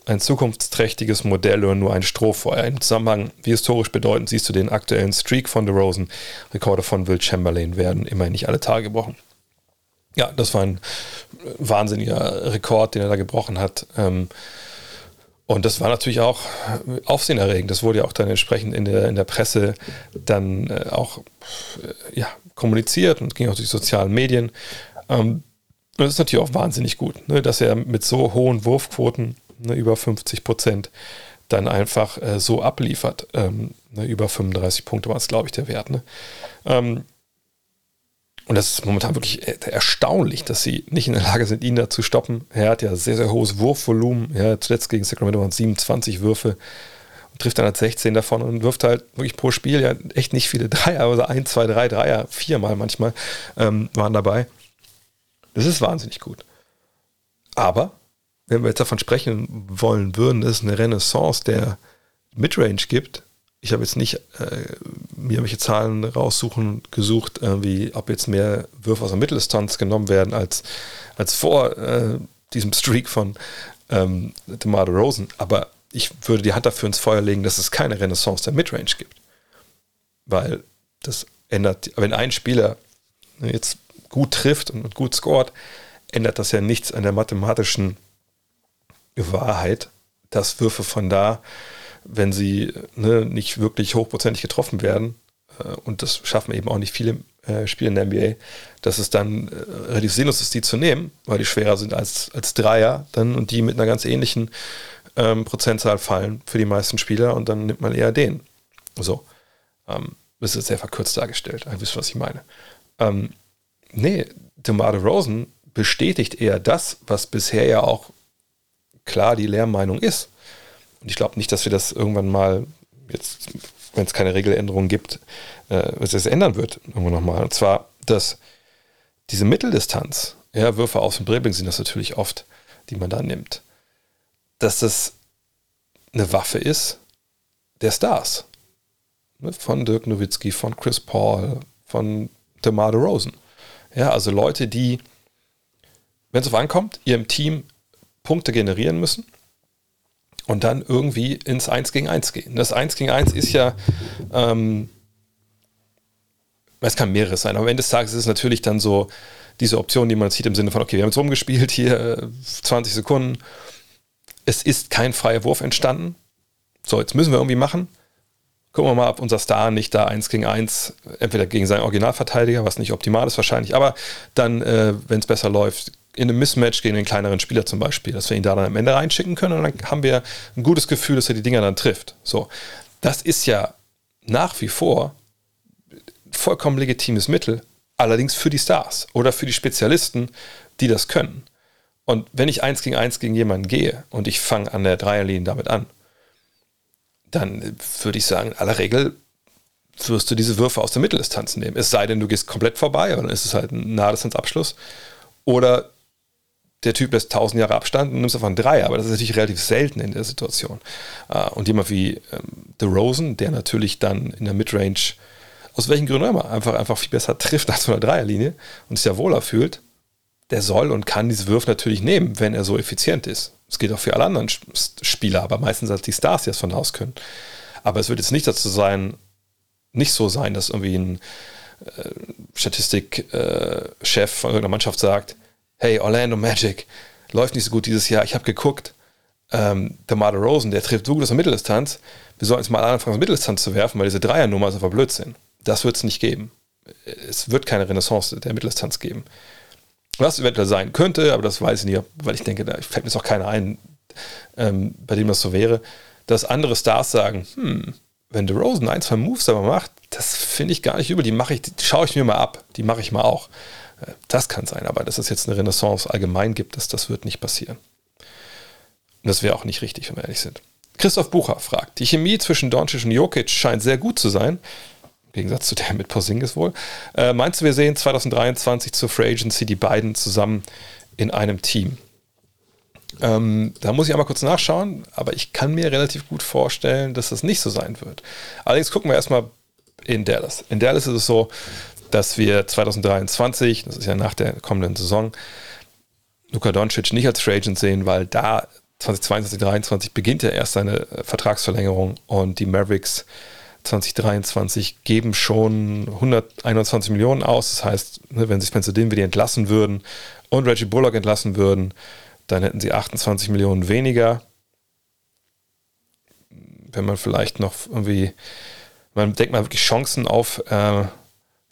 ein zukunftsträchtiges Modell oder nur ein Strohfeuer? Im Zusammenhang, wie historisch bedeutend siehst du den aktuellen Streak von DeRozan? Rekorde von Will Chamberlain werden immerhin nicht alle Tage gebrochen. Ja, das war ein wahnsinniger Rekord, den er da gebrochen hat. Ähm, und das war natürlich auch aufsehenerregend. Das wurde ja auch dann entsprechend in der, in der Presse dann äh, auch äh, ja, kommuniziert und ging auch durch die sozialen Medien. Ähm, das ist natürlich auch wahnsinnig gut, ne, dass er mit so hohen Wurfquoten, ne, über 50 Prozent, dann einfach äh, so abliefert. Ähm, ne, über 35 Punkte war es, glaube ich, der Wert. Ne? Ähm, und das ist momentan wirklich äh, erstaunlich, dass sie nicht in der Lage sind, ihn da zu stoppen. Er hat ja sehr, sehr hohes Wurfvolumen. Ja, zuletzt gegen Sacramento waren es 27 Würfe und trifft dann halt 16 davon und wirft halt wirklich pro Spiel ja echt nicht viele Dreier, also ein, zwei, drei Dreier, viermal manchmal ähm, waren dabei. Das ist wahnsinnig gut. Aber wenn wir jetzt davon sprechen wollen würden, dass es eine Renaissance der Midrange gibt, ich habe jetzt nicht äh, mir welche Zahlen raussuchen gesucht, wie ob jetzt mehr Würfe aus der Mitteldistanz genommen werden als, als vor äh, diesem Streak von ähm, DeMar Rosen. Aber ich würde die Hand dafür ins Feuer legen, dass es keine Renaissance der Midrange gibt. Weil das ändert, wenn ein Spieler jetzt gut trifft und gut scoret, ändert das ja nichts an der mathematischen Wahrheit, dass Würfe von da, wenn sie ne, nicht wirklich hochprozentig getroffen werden, äh, und das schaffen eben auch nicht viele äh, Spiele in der NBA, dass es dann äh, relativ sinnlos ist, die zu nehmen, weil die schwerer sind als, als Dreier dann und die mit einer ganz ähnlichen ähm, Prozentzahl fallen für die meisten Spieler und dann nimmt man eher den. So. Ähm, das ist sehr verkürzt dargestellt. Ihr wisst, was ich meine. Ähm, nee, DeMar Rosen bestätigt eher das, was bisher ja auch klar die Lehrmeinung ist. Und ich glaube nicht, dass wir das irgendwann mal, jetzt, wenn es keine Regeländerung gibt, äh, es ändern wird, irgendwann nochmal. Und zwar, dass diese Mitteldistanz, ja, Würfe aus dem Dribbling sind das natürlich oft, die man da nimmt, dass das eine Waffe ist der Stars. Ne, von Dirk Nowitzki, von Chris Paul, von DeMar Rosen. Ja, also Leute, die wenn es auf ankommt, ihrem Team Punkte generieren müssen und dann irgendwie ins 1 gegen 1 gehen. Das 1 gegen 1 ist ja, ähm, es kann mehreres sein, aber am Ende des Tages ist es natürlich dann so diese Option, die man sieht im Sinne von, okay, wir haben jetzt rumgespielt, hier 20 Sekunden, es ist kein freier Wurf entstanden, so, jetzt müssen wir irgendwie machen. Gucken wir mal, ob unser Star nicht da 1 gegen 1, entweder gegen seinen Originalverteidiger, was nicht optimal ist wahrscheinlich, aber dann, äh, wenn es besser läuft, in einem Mismatch gegen den kleineren Spieler zum Beispiel, dass wir ihn da dann am Ende reinschicken können und dann haben wir ein gutes Gefühl, dass er die Dinger dann trifft. So, das ist ja nach wie vor vollkommen legitimes Mittel, allerdings für die Stars oder für die Spezialisten, die das können. Und wenn ich eins gegen eins gegen jemanden gehe und ich fange an der Dreierlinie damit an, dann würde ich sagen, in aller Regel wirst du diese Würfe aus der Mitteldistanz nehmen. Es sei denn, du gehst komplett vorbei und dann ist es halt ein Nahdistanzabschluss. Oder der Typ lässt 1000 Jahre Abstand und nimmst einfach einen Dreier, aber das ist natürlich relativ selten in der Situation. Äh, und jemand wie ähm, The Rosen, der natürlich dann in der Midrange, aus welchen Gründen immer, einfach, einfach viel besser trifft als von der Dreierlinie und sich ja wohler fühlt, der soll und kann diese Würfe natürlich nehmen, wenn er so effizient ist. Es geht auch für alle anderen Spieler, aber meistens als die Stars, die das von aus können. Aber es wird jetzt nicht dazu sein, nicht so sein, dass irgendwie ein äh, Statistikchef äh, von irgendeiner Mannschaft sagt, hey, Orlando Magic läuft nicht so gut dieses Jahr, ich habe geguckt, ähm, der Marder Rosen, der trifft so gut aus der Mitteldistanz, wir sollten jetzt mal anfangen, aus Mitteldistanz zu werfen, weil diese Dreiernummer ist einfach Blödsinn. Das wird es nicht geben. Es wird keine Renaissance der Mitteldistanz geben. Was eventuell sein könnte, aber das weiß ich nicht, weil ich denke, da fällt mir jetzt auch keiner ein, ähm, bei dem das so wäre, dass andere Stars sagen, hm, wenn Rosen ein, zwei Moves aber macht, das finde ich gar nicht übel, die mache ich, die schaue ich mir mal ab, die mache ich mal auch. Äh, das kann sein, aber dass es jetzt eine Renaissance allgemein gibt, das, das wird nicht passieren. Und das wäre auch nicht richtig, wenn wir ehrlich sind. Christoph Bucher fragt, die Chemie zwischen Doncic und Jokic scheint sehr gut zu sein. Gegensatz zu der mit Porzingis wohl. Äh, meinst du, wir sehen 2023 zur Free Agency die beiden zusammen in einem Team? Ähm, da muss ich einmal kurz nachschauen, aber ich kann mir relativ gut vorstellen, dass das nicht so sein wird. Allerdings gucken wir erstmal in Dallas. In Dallas ist es so, dass wir 2023, das ist ja nach der kommenden Saison, Luka Doncic nicht als Free Agent sehen, weil da 2022, 2023 beginnt ja erst seine Vertragsverlängerung und die Mavericks 2023 geben schon 121 Millionen aus. Das heißt, ne, wenn sich Spencer Dinwiddie entlassen würden und Reggie Bullock entlassen würden, dann hätten sie 28 Millionen weniger. Wenn man vielleicht noch irgendwie, man denkt mal wirklich Chancen auf äh,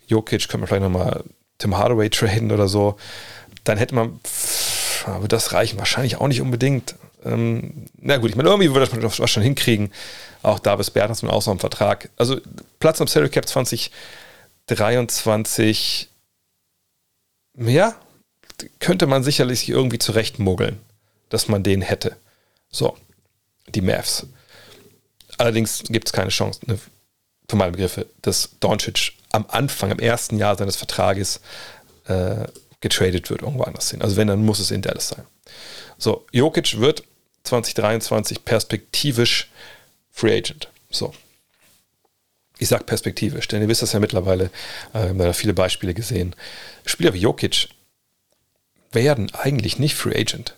Jokic, könnte man vielleicht nochmal Tim Hardaway traden oder so, dann hätte man, würde das reichen, wahrscheinlich auch nicht unbedingt. Ähm, na gut, ich meine, irgendwie würde das was schon hinkriegen. Auch Davis Bertens mit Ausnahme Vertrag. Also Platz am Salary Cap 2023, ja, könnte man sicherlich sich irgendwie zurechtmuggeln, dass man den hätte. So, die Mavs. Allerdings gibt es keine Chance, ne, für meine Begriffe, dass Doncic am Anfang, am ersten Jahr seines Vertrages äh, getradet wird, irgendwo anders hin. Also wenn, dann muss es in Dallas sein. So, Jokic wird 2023 perspektivisch Free Agent. So. Ich sage perspektivisch, denn ihr wisst das ja mittlerweile, äh, wir haben da viele Beispiele gesehen. Spieler wie Jokic werden eigentlich nicht Free Agent.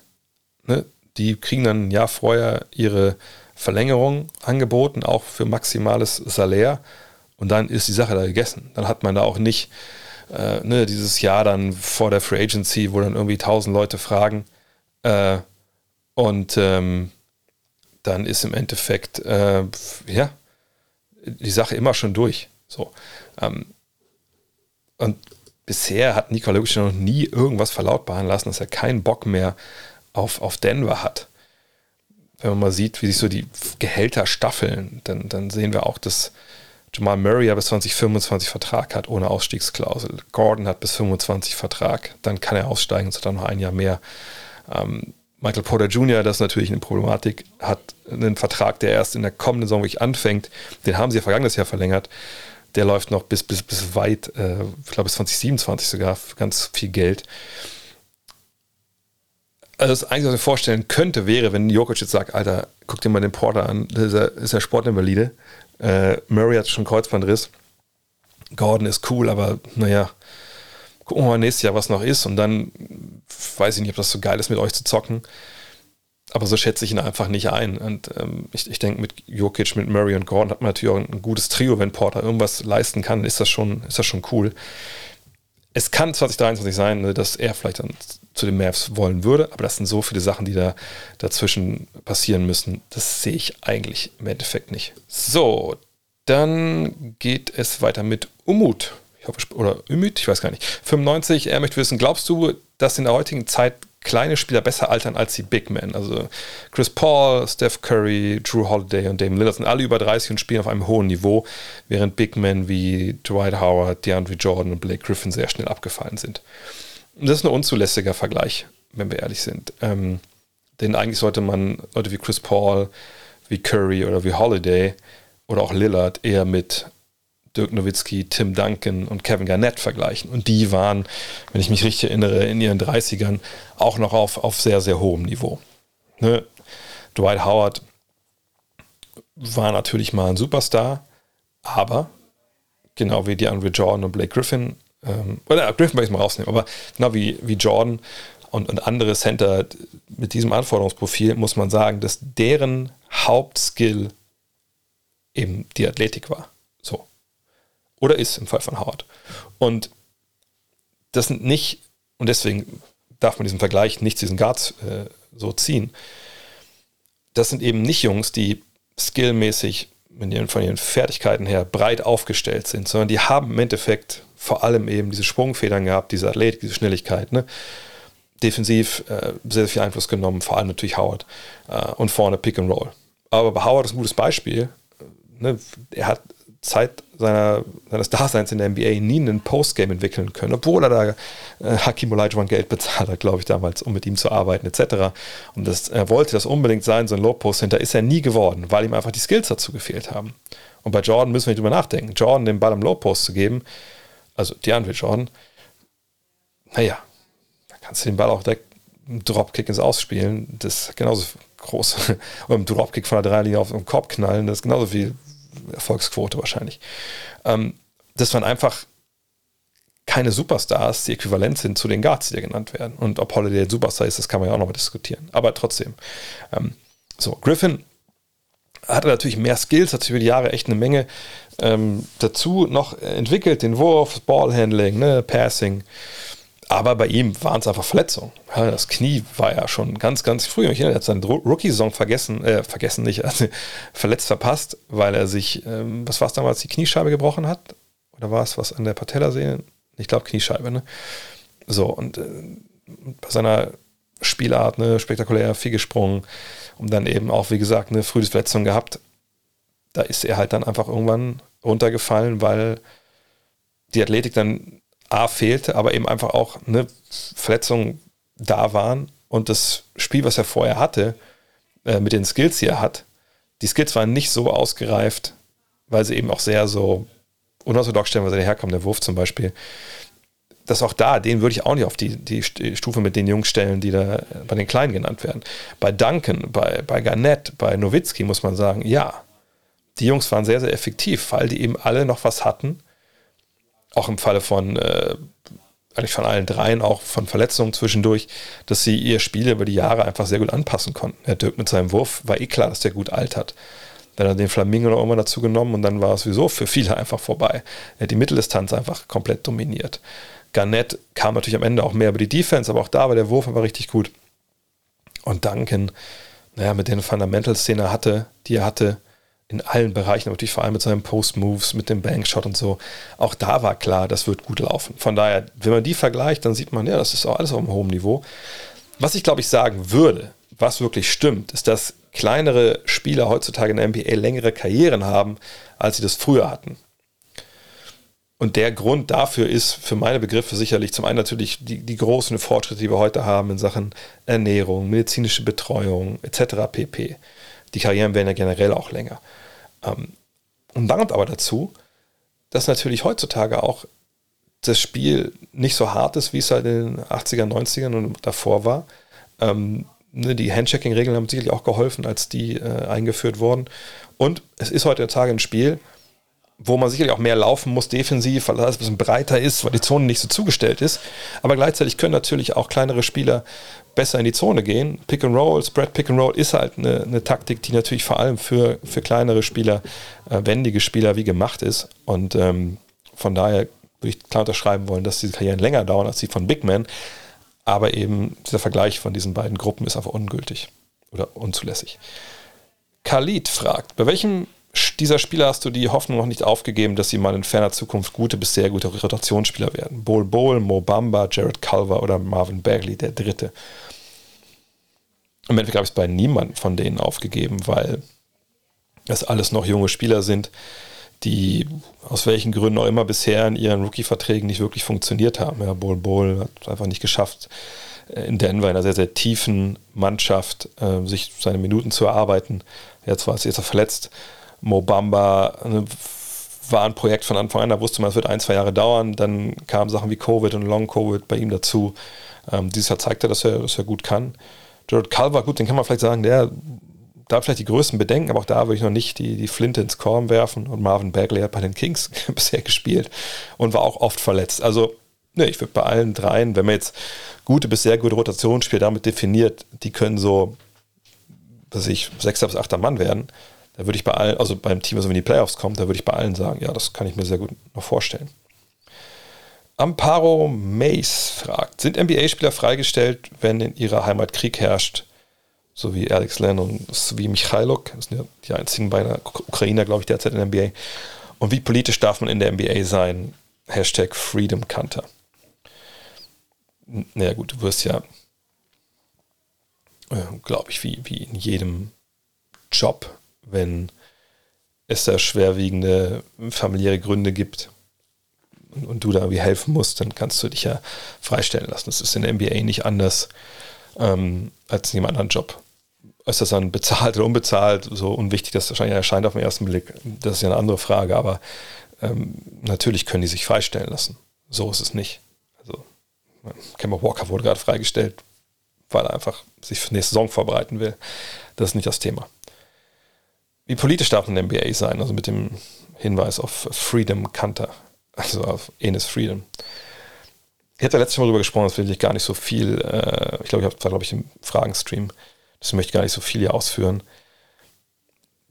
Ne? Die kriegen dann ein Jahr vorher ihre Verlängerung angeboten, auch für maximales Salär. Und dann ist die Sache da gegessen. Dann hat man da auch nicht äh, ne, dieses Jahr dann vor der Free Agency, wo dann irgendwie tausend Leute fragen. Äh, und ähm, dann ist im Endeffekt, äh, ja, die Sache immer schon durch. So. Ähm, und bisher hat Nikola Jokic noch nie irgendwas verlautbaren lassen, dass er keinen Bock mehr auf, auf Denver hat. Wenn man mal sieht, wie sich so die Gehälter staffeln, dann, dann sehen wir auch, dass Jamal Murray ja bis 2025 Vertrag hat, ohne Ausstiegsklausel. Gordon hat bis 25 Vertrag, dann kann er aussteigen und hat dann noch ein Jahr mehr. Ähm, Michael Porter Jr., das ist natürlich eine Problematik, hat einen Vertrag, der erst in der kommenden Saison wirklich anfängt. Den haben sie ja vergangenes Jahr verlängert. Der läuft noch bis, bis, bis weit, äh, ich glaube bis 2027 sogar, ganz viel Geld. Also das Einzige, was ich mir vorstellen könnte, wäre, wenn Jokic jetzt sagt, Alter, guck dir mal den Porter an, das ist ja Sportinvalide. Äh, Murray hat schon Kreuzbandriss. Gordon ist cool, aber naja, gucken wir mal nächstes Jahr, was noch ist. Und dann weiß ich nicht, ob das so geil ist, mit euch zu zocken. Aber so schätze ich ihn einfach nicht ein. Und ähm, ich, ich denke, mit Jokic, mit Murray und Gordon hat man natürlich auch ein gutes Trio, wenn Porter irgendwas leisten kann, ist das schon, ist das schon cool. Es kann 2023 sein, ne, dass er vielleicht dann zu den Mavs wollen würde, aber das sind so viele Sachen, die da dazwischen passieren müssen. Das sehe ich eigentlich im Endeffekt nicht. So, dann geht es weiter mit Umut. Ich hoffe, oder Umut, ich weiß gar nicht. 95, er möchte wissen, glaubst du, dass in der heutigen Zeit kleine Spieler besser altern als die Big Men. Also Chris Paul, Steph Curry, Drew Holiday und Damon Lillard sind alle über 30 und spielen auf einem hohen Niveau, während Big Men wie Dwight Howard, DeAndre Jordan und Blake Griffin sehr schnell abgefallen sind. Das ist ein unzulässiger Vergleich, wenn wir ehrlich sind. Ähm, denn eigentlich sollte man Leute wie Chris Paul, wie Curry oder wie Holiday oder auch Lillard eher mit Dirk Nowitzki, Tim Duncan und Kevin Garnett vergleichen. Und die waren, wenn ich mich richtig erinnere, in ihren 30ern auch noch auf, auf sehr, sehr hohem Niveau. Ne? Dwight Howard war natürlich mal ein Superstar, aber genau wie die Andre Jordan und Blake Griffin, ähm, oder Griffin will ich mal rausnehmen, aber genau wie, wie Jordan und, und andere Center mit diesem Anforderungsprofil muss man sagen, dass deren Hauptskill eben die Athletik war. Oder ist im Fall von Howard. Und das sind nicht, und deswegen darf man diesen Vergleich nicht zu diesen Guards äh, so ziehen. Das sind eben nicht Jungs, die skillmäßig von ihren Fertigkeiten her breit aufgestellt sind, sondern die haben im Endeffekt vor allem eben diese Sprungfedern gehabt, diese Athletik, diese Schnelligkeit. Ne? Defensiv äh, sehr, sehr viel Einfluss genommen, vor allem natürlich Howard äh, und vorne Pick and Roll. Aber bei Howard ist ein gutes Beispiel. Ne? Er hat Zeit seiner, seines Daseins in der NBA nie einen Postgame entwickeln können, obwohl er da äh, Hakim Olajuwon Geld bezahlt hat, glaube ich, damals, um mit ihm zu arbeiten, etc. Und das, er wollte das unbedingt sein, so ein Low-Post-Center ist er nie geworden, weil ihm einfach die Skills dazu gefehlt haben. Und bei Jordan müssen wir nicht drüber nachdenken. Jordan den Ball am Low-Post zu geben, also DeAndre Jordan, naja, da kannst du den Ball auch direkt einen Dropkick ins Ausspielen, das ist genauso groß. Oder einen Dropkick von der Dreilinie auf den Korb knallen, das ist genauso viel Erfolgsquote wahrscheinlich. Ähm, das waren einfach keine Superstars, die äquivalent sind zu den Guards, die da genannt werden. Und ob Holiday ein Superstar ist, das kann man ja auch nochmal diskutieren. Aber trotzdem. Ähm, so, Griffin hatte natürlich mehr Skills, hat sich über die Jahre echt eine Menge ähm, dazu noch entwickelt, den Wurf, Ballhandling, ne, Passing. Aber bei ihm waren es einfach Verletzungen. Das Knie war ja schon ganz, ganz früh. Ich erinnere, er hat seine Rookie-Saison vergessen, äh, vergessen nicht, also verletzt verpasst, weil er sich, ähm, was war es damals, die Kniescheibe gebrochen hat? Oder war es was an der Patellasehne? Ich glaube Kniescheibe, ne? So, und äh, bei seiner Spielart, ne, spektakulär viel gesprungen und dann eben auch, wie gesagt, eine frühe Verletzung gehabt. Da ist er halt dann einfach irgendwann runtergefallen, weil die Athletik dann A fehlte, aber eben einfach auch eine Verletzungen da waren und das Spiel, was er vorher hatte, äh, mit den Skills, die er hat, die Skills waren nicht so ausgereift, weil sie eben auch sehr so unorthodox stellen, weil er herkam, der Wurf zum Beispiel. Dass auch da, den würde ich auch nicht auf die, die Stufe mit den Jungs stellen, die da bei den Kleinen genannt werden. Bei Duncan, bei, bei Garnett, bei Nowitzki muss man sagen, ja, die Jungs waren sehr, sehr effektiv, weil die eben alle noch was hatten, auch im Falle von, äh, eigentlich von allen dreien, auch von Verletzungen zwischendurch, dass sie ihr Spiel über die Jahre einfach sehr gut anpassen konnten. Herr Dirk mit seinem Wurf war eh klar, dass der gut altert. Dann hat er den Flamingo noch immer dazu genommen und dann war es sowieso für viele einfach vorbei. Er hat die Mitteldistanz einfach komplett dominiert. Garnett kam natürlich am Ende auch mehr über die Defense, aber auch da war der Wurf aber richtig gut. Und Duncan, naja, mit den Fundamentals, den er hatte, die er hatte, in allen Bereichen, natürlich vor allem mit seinen Post-Moves, mit dem Bankshot und so. Auch da war klar, das wird gut laufen. Von daher, wenn man die vergleicht, dann sieht man, ja, das ist auch alles auf einem hohen Niveau. Was ich glaube ich sagen würde, was wirklich stimmt, ist, dass kleinere Spieler heutzutage in der NBA längere Karrieren haben, als sie das früher hatten. Und der Grund dafür ist für meine Begriffe sicherlich zum einen natürlich die, die großen Fortschritte, die wir heute haben in Sachen Ernährung, medizinische Betreuung etc. pp. Die Karrieren werden ja generell auch länger. Ähm, und dann kommt aber dazu, dass natürlich heutzutage auch das Spiel nicht so hart ist, wie es halt in den 80er, 90ern und davor war. Ähm, ne, die Handshaking-Regeln haben sicherlich auch geholfen, als die äh, eingeführt wurden. Und es ist heute Tage ein Spiel, wo man sicherlich auch mehr laufen muss defensiv, weil alles ein bisschen breiter ist, weil die Zone nicht so zugestellt ist. Aber gleichzeitig können natürlich auch kleinere Spieler besser in die Zone gehen. Pick and Roll, Spread Pick and Roll ist halt eine, eine Taktik, die natürlich vor allem für, für kleinere Spieler, äh, wendige Spieler wie gemacht ist. Und ähm, von daher würde ich klar unterschreiben wollen, dass diese Karrieren länger dauern als die von Big Men. Aber eben dieser Vergleich von diesen beiden Gruppen ist einfach ungültig oder unzulässig. Khalid fragt, bei welchem dieser Spieler hast du die Hoffnung noch nicht aufgegeben, dass sie mal in ferner Zukunft gute bis sehr gute Rotationsspieler werden? Bol Bol, Mo Bamba, Jared Culver oder Marvin Bagley, der Dritte. Im Endeffekt habe ich es bei niemandem von denen aufgegeben, weil es alles noch junge Spieler sind, die aus welchen Gründen auch immer bisher in ihren Rookie-Verträgen nicht wirklich funktioniert haben. Ja, Bol Bol hat einfach nicht geschafft, äh, in Denver in einer sehr, sehr tiefen Mannschaft äh, sich seine Minuten zu erarbeiten. Jetzt war es jetzt verletzt. Mobamba ne, war ein Projekt von Anfang an, da wusste man, es wird ein, zwei Jahre dauern. Dann kamen Sachen wie Covid und Long-Covid bei ihm dazu. Ähm, dieses Jahr zeigt er, dass er, dass er gut kann. Jared Culver, gut, den kann man vielleicht sagen, der da vielleicht die größten Bedenken, aber auch da würde ich noch nicht die, die Flinte ins Korn werfen. Und Marvin Bagley hat bei den Kings bisher gespielt und war auch oft verletzt. Also, ne, ich würde bei allen dreien, wenn man jetzt gute bis sehr gute Rotationsspieler damit definiert, die können so, was ich, sechster bis achter Mann werden, da würde ich bei allen, also beim Team, also wenn die Playoffs kommt, da würde ich bei allen sagen, ja, das kann ich mir sehr gut noch vorstellen. Amparo Mace fragt, sind NBA-Spieler freigestellt, wenn in ihrer Heimat Krieg herrscht? So wie Alex Len und wie Michailuk, das sind ja die einzigen beiden Ukrainer, glaube ich, derzeit in der NBA. Und wie politisch darf man in der NBA sein? Hashtag Freedom Kanter. Naja gut, du wirst ja, äh, glaube ich, wie, wie in jedem Job wenn es da schwerwiegende familiäre Gründe gibt und, und, du da irgendwie helfen musst, dann kannst du dich ja freistellen lassen. Das ist in der NBA nicht anders ähm, als in jedem anderen Job. Ist das dann bezahlt oder unbezahlt, so unwichtig das wahrscheinlich erscheint auf den ersten Blick, das ist ja eine andere Frage, aber ähm, natürlich können die sich freistellen lassen. So ist es nicht. Also, Kemba Walker wurde gerade freigestellt, weil er einfach sich für die nächste Saison vorbereiten will. Das ist nicht das Thema wie politisch darf ein NBA sein? Also mit dem Hinweis auf Freedom Kanter, also auf Enes Freedom. Ich hatte letztes Mal darüber gesprochen, das will ich gar nicht so viel, äh, ich glaube, ich habe da, glaube ich, im Fragenstream, das möchte ich gar nicht so viel hier ausführen.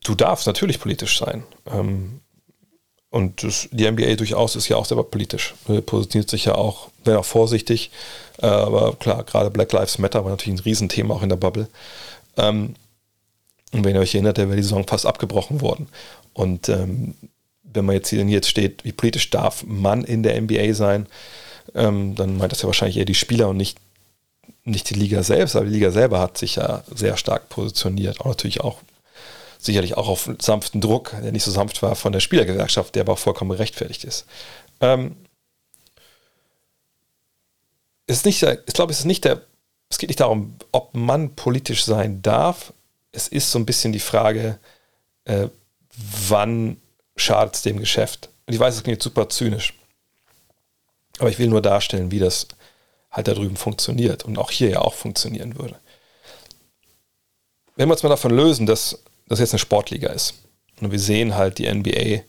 Du darfst natürlich politisch sein. Ähm, und das, die NBA durchaus ist ja auch selber politisch. Positioniert sich ja auch, wenn auch vorsichtig, äh, aber klar, gerade Black Lives Matter war natürlich ein Riesenthema auch in der Bubble. Ähm, und wenn ihr euch erinnert, da wäre die Saison fast abgebrochen worden. Und ähm, wenn man jetzt hier jetzt steht, wie politisch darf man in der NBA sein, ähm, dann meint das ja wahrscheinlich eher die Spieler und nicht, nicht die Liga selbst. Aber die Liga selber hat sich ja sehr stark positioniert. Auch natürlich auch sicherlich auch auf sanften Druck, der nicht so sanft war von der Spielergewerkschaft, der aber auch vollkommen gerechtfertigt ist. Ähm, ist nicht, ich glaube, es ist nicht der, es geht nicht darum, ob man politisch sein darf, es ist so ein bisschen die Frage, äh, wann schadet es dem Geschäft? Und ich weiß, es klingt super zynisch. Aber ich will nur darstellen, wie das halt da drüben funktioniert und auch hier ja auch funktionieren würde. Wenn wir uns mal davon lösen, dass das jetzt eine Sportliga ist und wir sehen halt die NBA,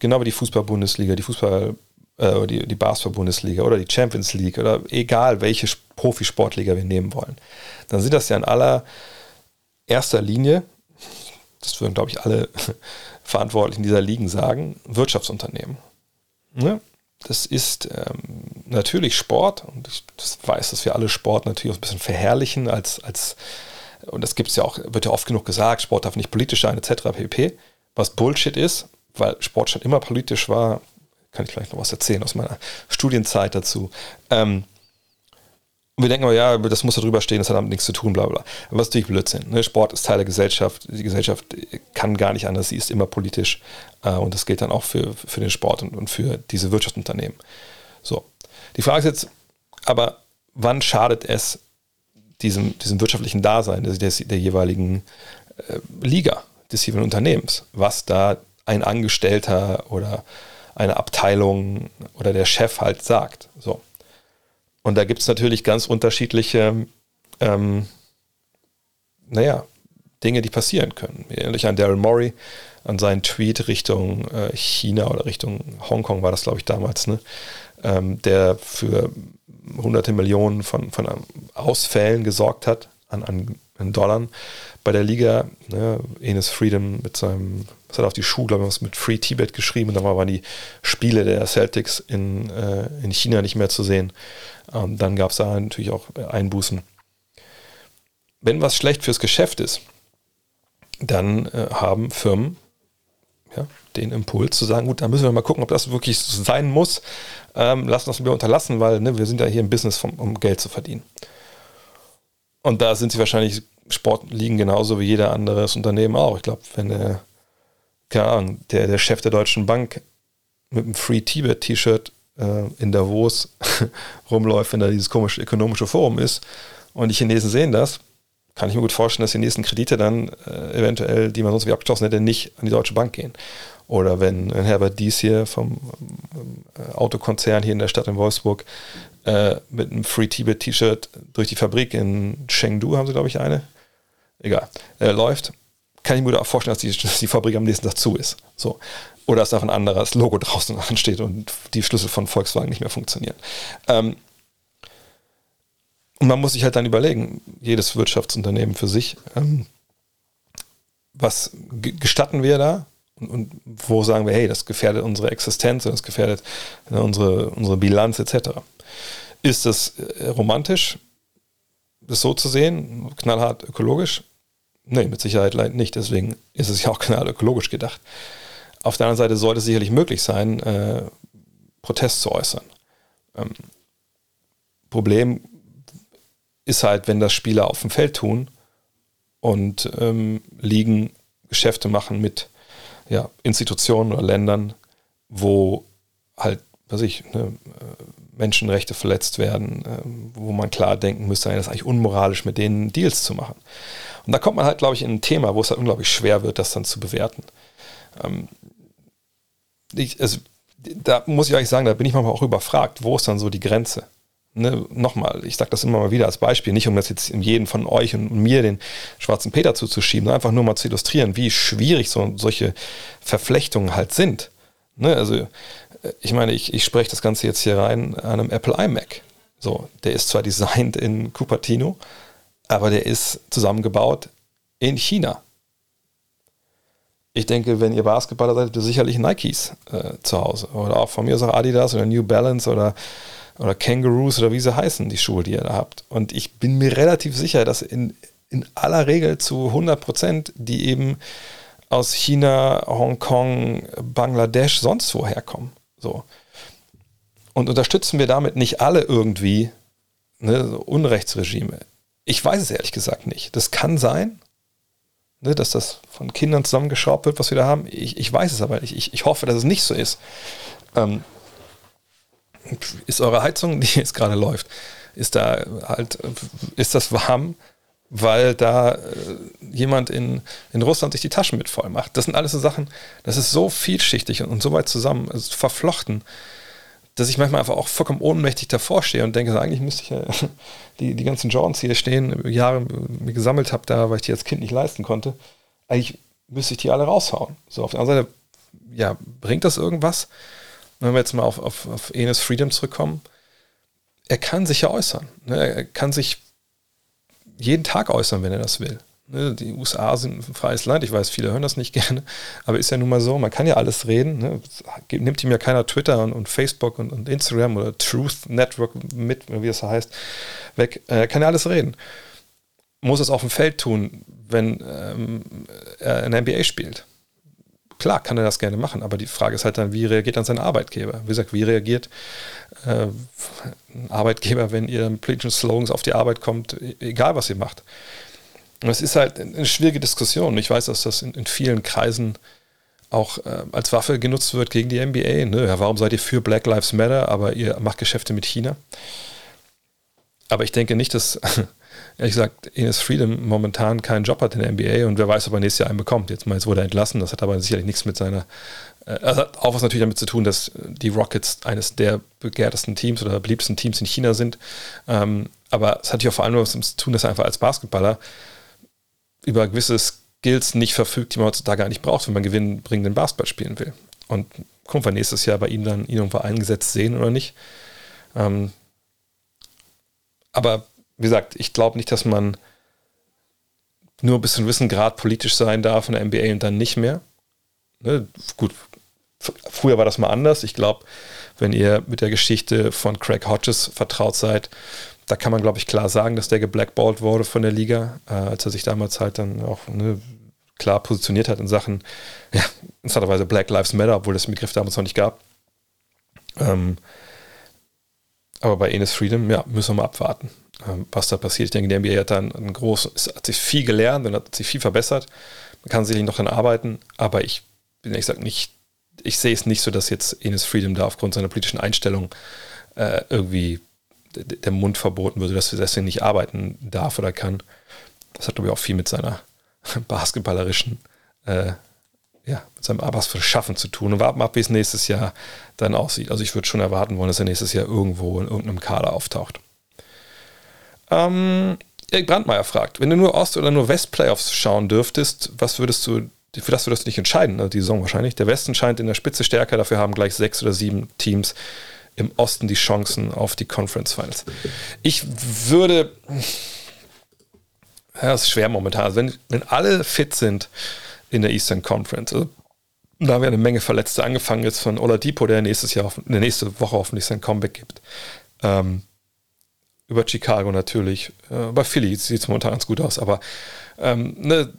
genau wie die Fußball-Bundesliga, die Fußball- äh, die, die Basketball-Bundesliga oder die Champions League oder egal welche Profisportliga wir nehmen wollen, dann sind das ja in aller erster Linie, das würden, glaube ich, alle Verantwortlichen dieser Ligen sagen, Wirtschaftsunternehmen. Ne? Das ist ähm, natürlich Sport und ich weiß, dass wir alle Sport natürlich auch ein bisschen verherrlichen als, als und das gibt es ja auch, wird ja oft genug gesagt, Sport darf nicht politisch sein, etc. pp. Was Bullshit ist, weil Sport schon immer politisch war, kann ich vielleicht noch was erzählen aus meiner Studienzeit dazu. Ähm, und wir denken aber, ja, das muss da drüber stehen, das hat damit nichts zu tun, bla bla. Aber das ist natürlich Blödsinn. Ne? Sport ist Teil der Gesellschaft. Die Gesellschaft kann gar nicht anders, sie ist immer politisch. Äh, und das gilt dann auch für, für den Sport und, und für diese Wirtschaftsunternehmen. So. Die Frage ist jetzt, aber wann schadet es diesem, diesem wirtschaftlichen Dasein der, der, der jeweiligen äh, Liga, des jeweiligen Unternehmens, was da ein Angestellter oder eine Abteilung oder der Chef halt sagt. So. Und da gibt es natürlich ganz unterschiedliche, ähm, naja, Dinge, die passieren können. Ähnlich an Daryl Morey, an seinen Tweet Richtung äh, China oder Richtung Hongkong war das, glaube ich, damals, ne? Ähm, der für hunderte Millionen von, von Ausfällen gesorgt hat an, an, an Dollar bei der Liga. Ne? Enes Freedom mit seinem, was hat er auf die Schuhe, glaube ich, was mit Free Tibet geschrieben und dann waren die Spiele der Celtics in, äh, in China nicht mehr zu sehen. Ähm, dann gab es da natürlich auch Einbußen. Wenn was schlecht fürs Geschäft ist, dann äh, haben Firmen ja, den Impuls zu sagen, gut, da müssen wir mal gucken, ob das wirklich sein muss. Ähm, lassen das wir unterlassen, weil ne, wir sind ja hier im Business, vom, um Geld zu verdienen. Und da sind sie wahrscheinlich Sportligen genauso wie jeder anderes Unternehmen auch. Ich glaube, wenn der, keine Ahnung, der, der Chef der Deutschen Bank mit einem Free Tibet T-Shirt äh, in Davos rumläuft, wenn da dieses komische ökonomische Forum ist und die Chinesen sehen das, kann ich mir gut vorstellen, dass die nächsten Kredite dann äh, eventuell, die man sonst wie abgeschlossen hätte, nicht an die Deutsche Bank gehen. Oder wenn, wenn Herbert Dies hier vom äh, Autokonzern hier in der Stadt in Wolfsburg äh, mit einem Free Tibet T-Shirt durch die Fabrik in Chengdu, haben sie glaube ich eine, egal, äh, läuft, kann ich mir gut auch vorstellen, dass die, dass die Fabrik am nächsten Tag zu ist. So. Oder dass da ein anderes Logo draußen ansteht und die Schlüssel von Volkswagen nicht mehr funktionieren. Ähm, und man muss sich halt dann überlegen, jedes Wirtschaftsunternehmen für sich, ähm, was gestatten wir da und, wo sagen wir, hey, das gefährdet unsere Existenz und das gefährdet ne, unsere, unsere Bilanz etc. Ist das äh, romantisch, das so zu sehen, knallhart ökologisch? Nee, mit Sicherheit nicht. Deswegen ist es ja auch knallhart ökologisch gedacht. Auf der anderen Seite sollte es sicherlich möglich sein, äh, Protest zu äußern. Ähm, Problem ist halt, wenn das Spieler auf dem Feld tun und ähm, liegen, Geschäfte machen mit ja, Institutionen oder Ländern, wo halt, was ich, ne, äh, Menschenrechte verletzt werden, äh, wo man klar denken müsste, das ist eigentlich unmoralisch, mit denen Deals zu machen. Und da kommt man halt, glaube ich, in ein Thema, wo es halt unglaublich schwer wird, das dann zu bewerten. Ähm, ich, also, da muss ich eigentlich sagen, da bin ich manchmal auch überfragt, wo ist dann so die Grenze? Ne, nochmal, ich sage das immer mal wieder als Beispiel, nicht um das jetzt in jeden von euch und mir den schwarzen Peter zuzuschieben, einfach nur mal zu illustrieren, wie schwierig so, solche Verflechtungen halt sind. Ne, also äh, ich meine, ich, ich spreche das Ganze jetzt hier rein an einem Apple iMac. So, der ist zwar designt in Cupertino, aber der ist zusammengebaut in China. Ich denke, wenn ihr Basketballer seid, habt ihr sicherlich Nikes äh, zu Hause. Oder auch von mir aus auch Adidas oder New Balance oder oder Kangaroos oder wie sie heißen, die Schuhe, die ihr da habt. Und ich bin mir relativ sicher, dass in, in aller Regel zu 100 Prozent die eben aus China, Hongkong, Bangladesch, sonst woher kommen. So. Und unterstützen wir damit nicht alle irgendwie ne, so Unrechtsregime? Ich weiß es ehrlich gesagt nicht. Das kann sein, ne, dass das von Kindern zusammengeschraubt wird, was wir da haben. Ich, ich weiß es aber nicht. Ich, ich hoffe, dass es nicht so ist. Ähm, ist eure Heizung, die jetzt gerade läuft, ist da halt, ist das warm, weil da äh, jemand in, in Russland sich die Taschen mit voll macht. Das sind alles so Sachen, das ist so vielschichtig und, so weit zusammen, also verflochten, dass ich manchmal einfach auch vollkommen ohnmächtig davor stehe und denke, eigentlich müsste ich ja die, die ganzen Jordans, die hier stehen, Jahre mir gesammelt habe, da, weil ich die als Kind nicht leisten konnte, eigentlich müsste ich die alle raushauen. So, auf der anderen Seite, ja, bringt das irgendwas? Wenn wir jetzt mal auf, auf, auf Enes Freedom zurückkommen, er kann sich ja äußern. Ne? Er kann sich jeden Tag äußern, wenn er das will. Ne? Die USA sind ein freies Land, ich weiß, viele hören das nicht gerne, aber ist ja nun mal so, man kann ja alles reden. Ne? Nimmt ihm ja keiner Twitter und, und Facebook und, und, Instagram oder Truth Network mit, wie es heißt, weg. Er kann ja alles reden. Muss es auf dem Feld tun, wenn ähm, er in der NBA spielt klar kann er das gerne machen, aber die Frage ist halt dann, wie reagiert dann sein Arbeitgeber? Wie gesagt, wie reagiert äh, ein Arbeitgeber, wenn ihr politischen Slogans auf die Arbeit kommt, e-, egal was ihr macht? Und es ist halt eine schwierige Diskussion. Ich weiß, dass das in, in vielen Kreisen auch äh, als Waffe genutzt wird gegen die NBA. Ne? Ja, warum seid ihr für Black Lives Matter, aber ihr macht Geschäfte mit China? Aber ich denke nicht, dass ehrlich gesagt, Enes Freedom momentan keinen Job hat in der NBA und wer weiß, ob er nächstes Jahr einen bekommt. Jetzt, jetzt wurde er entlassen, das hat aber sicherlich nichts mit seiner, äh, also hat auch was natürlich damit zu tun, dass die Rockets eines der begehrtesten Teams oder beliebtesten Teams in China sind. Ähm, aber es hat ja vor allem was damit zu tun, dass er einfach als Basketballer über gewisse Skills nicht verfügt, die man heutzutage gar nicht braucht, wenn man gewinnbringenden Basketball spielen will. Und gucken wir nächstes Jahr bei ihm dann ihn irgendwo eingesetzt sehen oder nicht. Ähm, aber wie gesagt, ich glaube nicht, dass man nur bis zu einem gewissen Grad politisch sein darf in der NBA und dann nicht mehr. Ne, gut, früher war das mal anders. Ich glaube, wenn ihr mit der Geschichte von Craig Hodges vertraut seid, da kann man, glaube ich, klar sagen, dass der geblackballt wurde von der Liga, äh, als er sich damals halt dann auch ne, klar positioniert hat in Sachen, ja, interessanterweise Black Lives Matter, obwohl das den Begriff damals noch nicht gab. Ähm, aber bei Enes Freedom, ja, müssen wir mal abwarten, ähm, was da passiert. Ich denke, der NBA hat dann ein groß, hat sich viel gelernt und hat sich viel verbessert. Man kann sicherlich noch daran arbeiten, aber ich bin ehrlich gesagt nicht, ich sehe es nicht so, dass jetzt Enes Freedom da aufgrund seiner politischen Einstellung äh, irgendwie der Mund verboten würde, dass er deswegen nicht arbeiten darf oder kann. Das hat, glaube ich, auch viel mit seiner basketballerischen, äh, ja, mit seinem Arbeits für Schaffen zu tun. Und warten ab, wie es nächstes Jahr dann aussieht. Also ich würde schon erwarten wollen, dass er nächstes Jahr irgendwo in irgendeinem Kader auftaucht. Ähm, Erik Brandmeier fragt, wenn du nur Ost- oder nur West-Playoffs schauen dürftest, was würdest du, für das würdest du nicht entscheiden, also die Saison wahrscheinlich. Der Westen scheint in der Spitze stärker, dafür haben gleich sechs oder sieben Teams im Osten die Chancen auf die Conference Finals. Ich würde, ja, das ist schwer momentan. Also wenn, wenn alle fit sind in der Eastern Conference, also da haben wir eine Menge Verletzte angefangen jetzt von Oladipo, der nächstes Jahr, der nächste Woche hoffentlich sein Comeback gibt. Ähm, über Chicago natürlich. Äh, bei Philly sieht es momentan ganz gut aus, aber ähm, ne,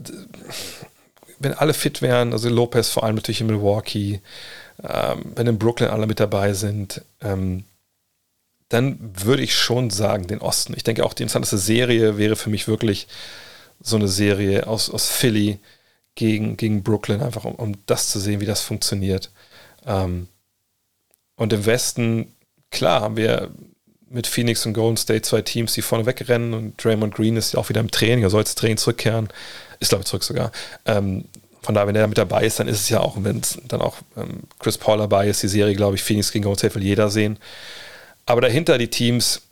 wenn alle fit wären, also Lopez vor allem natürlich in Milwaukee, ähm, wenn in Brooklyn alle mit dabei sind, ähm, dann würde ich schon sagen, den Osten. Ich denke auch, die interessanteste Serie wäre für mich wirklich so eine Serie aus, aus Philly gegen, gegen Brooklyn, einfach um, um das zu sehen, wie das funktioniert. Ähm, und im Westen, klar, haben wir mit Phoenix und Golden State zwei Teams, die vorne wegrennen und Draymond Green ist ja auch wieder im Training, er soll jetzt Training zurückkehren, ist glaube ich zurück sogar. Ähm, von daher, wenn er mit dabei ist, dann ist es ja auch, wenn dann auch ähm, Chris Paul dabei ist, die Serie, glaube ich, Phoenix gegen Golden State will jeder sehen. Aber dahinter die Teams,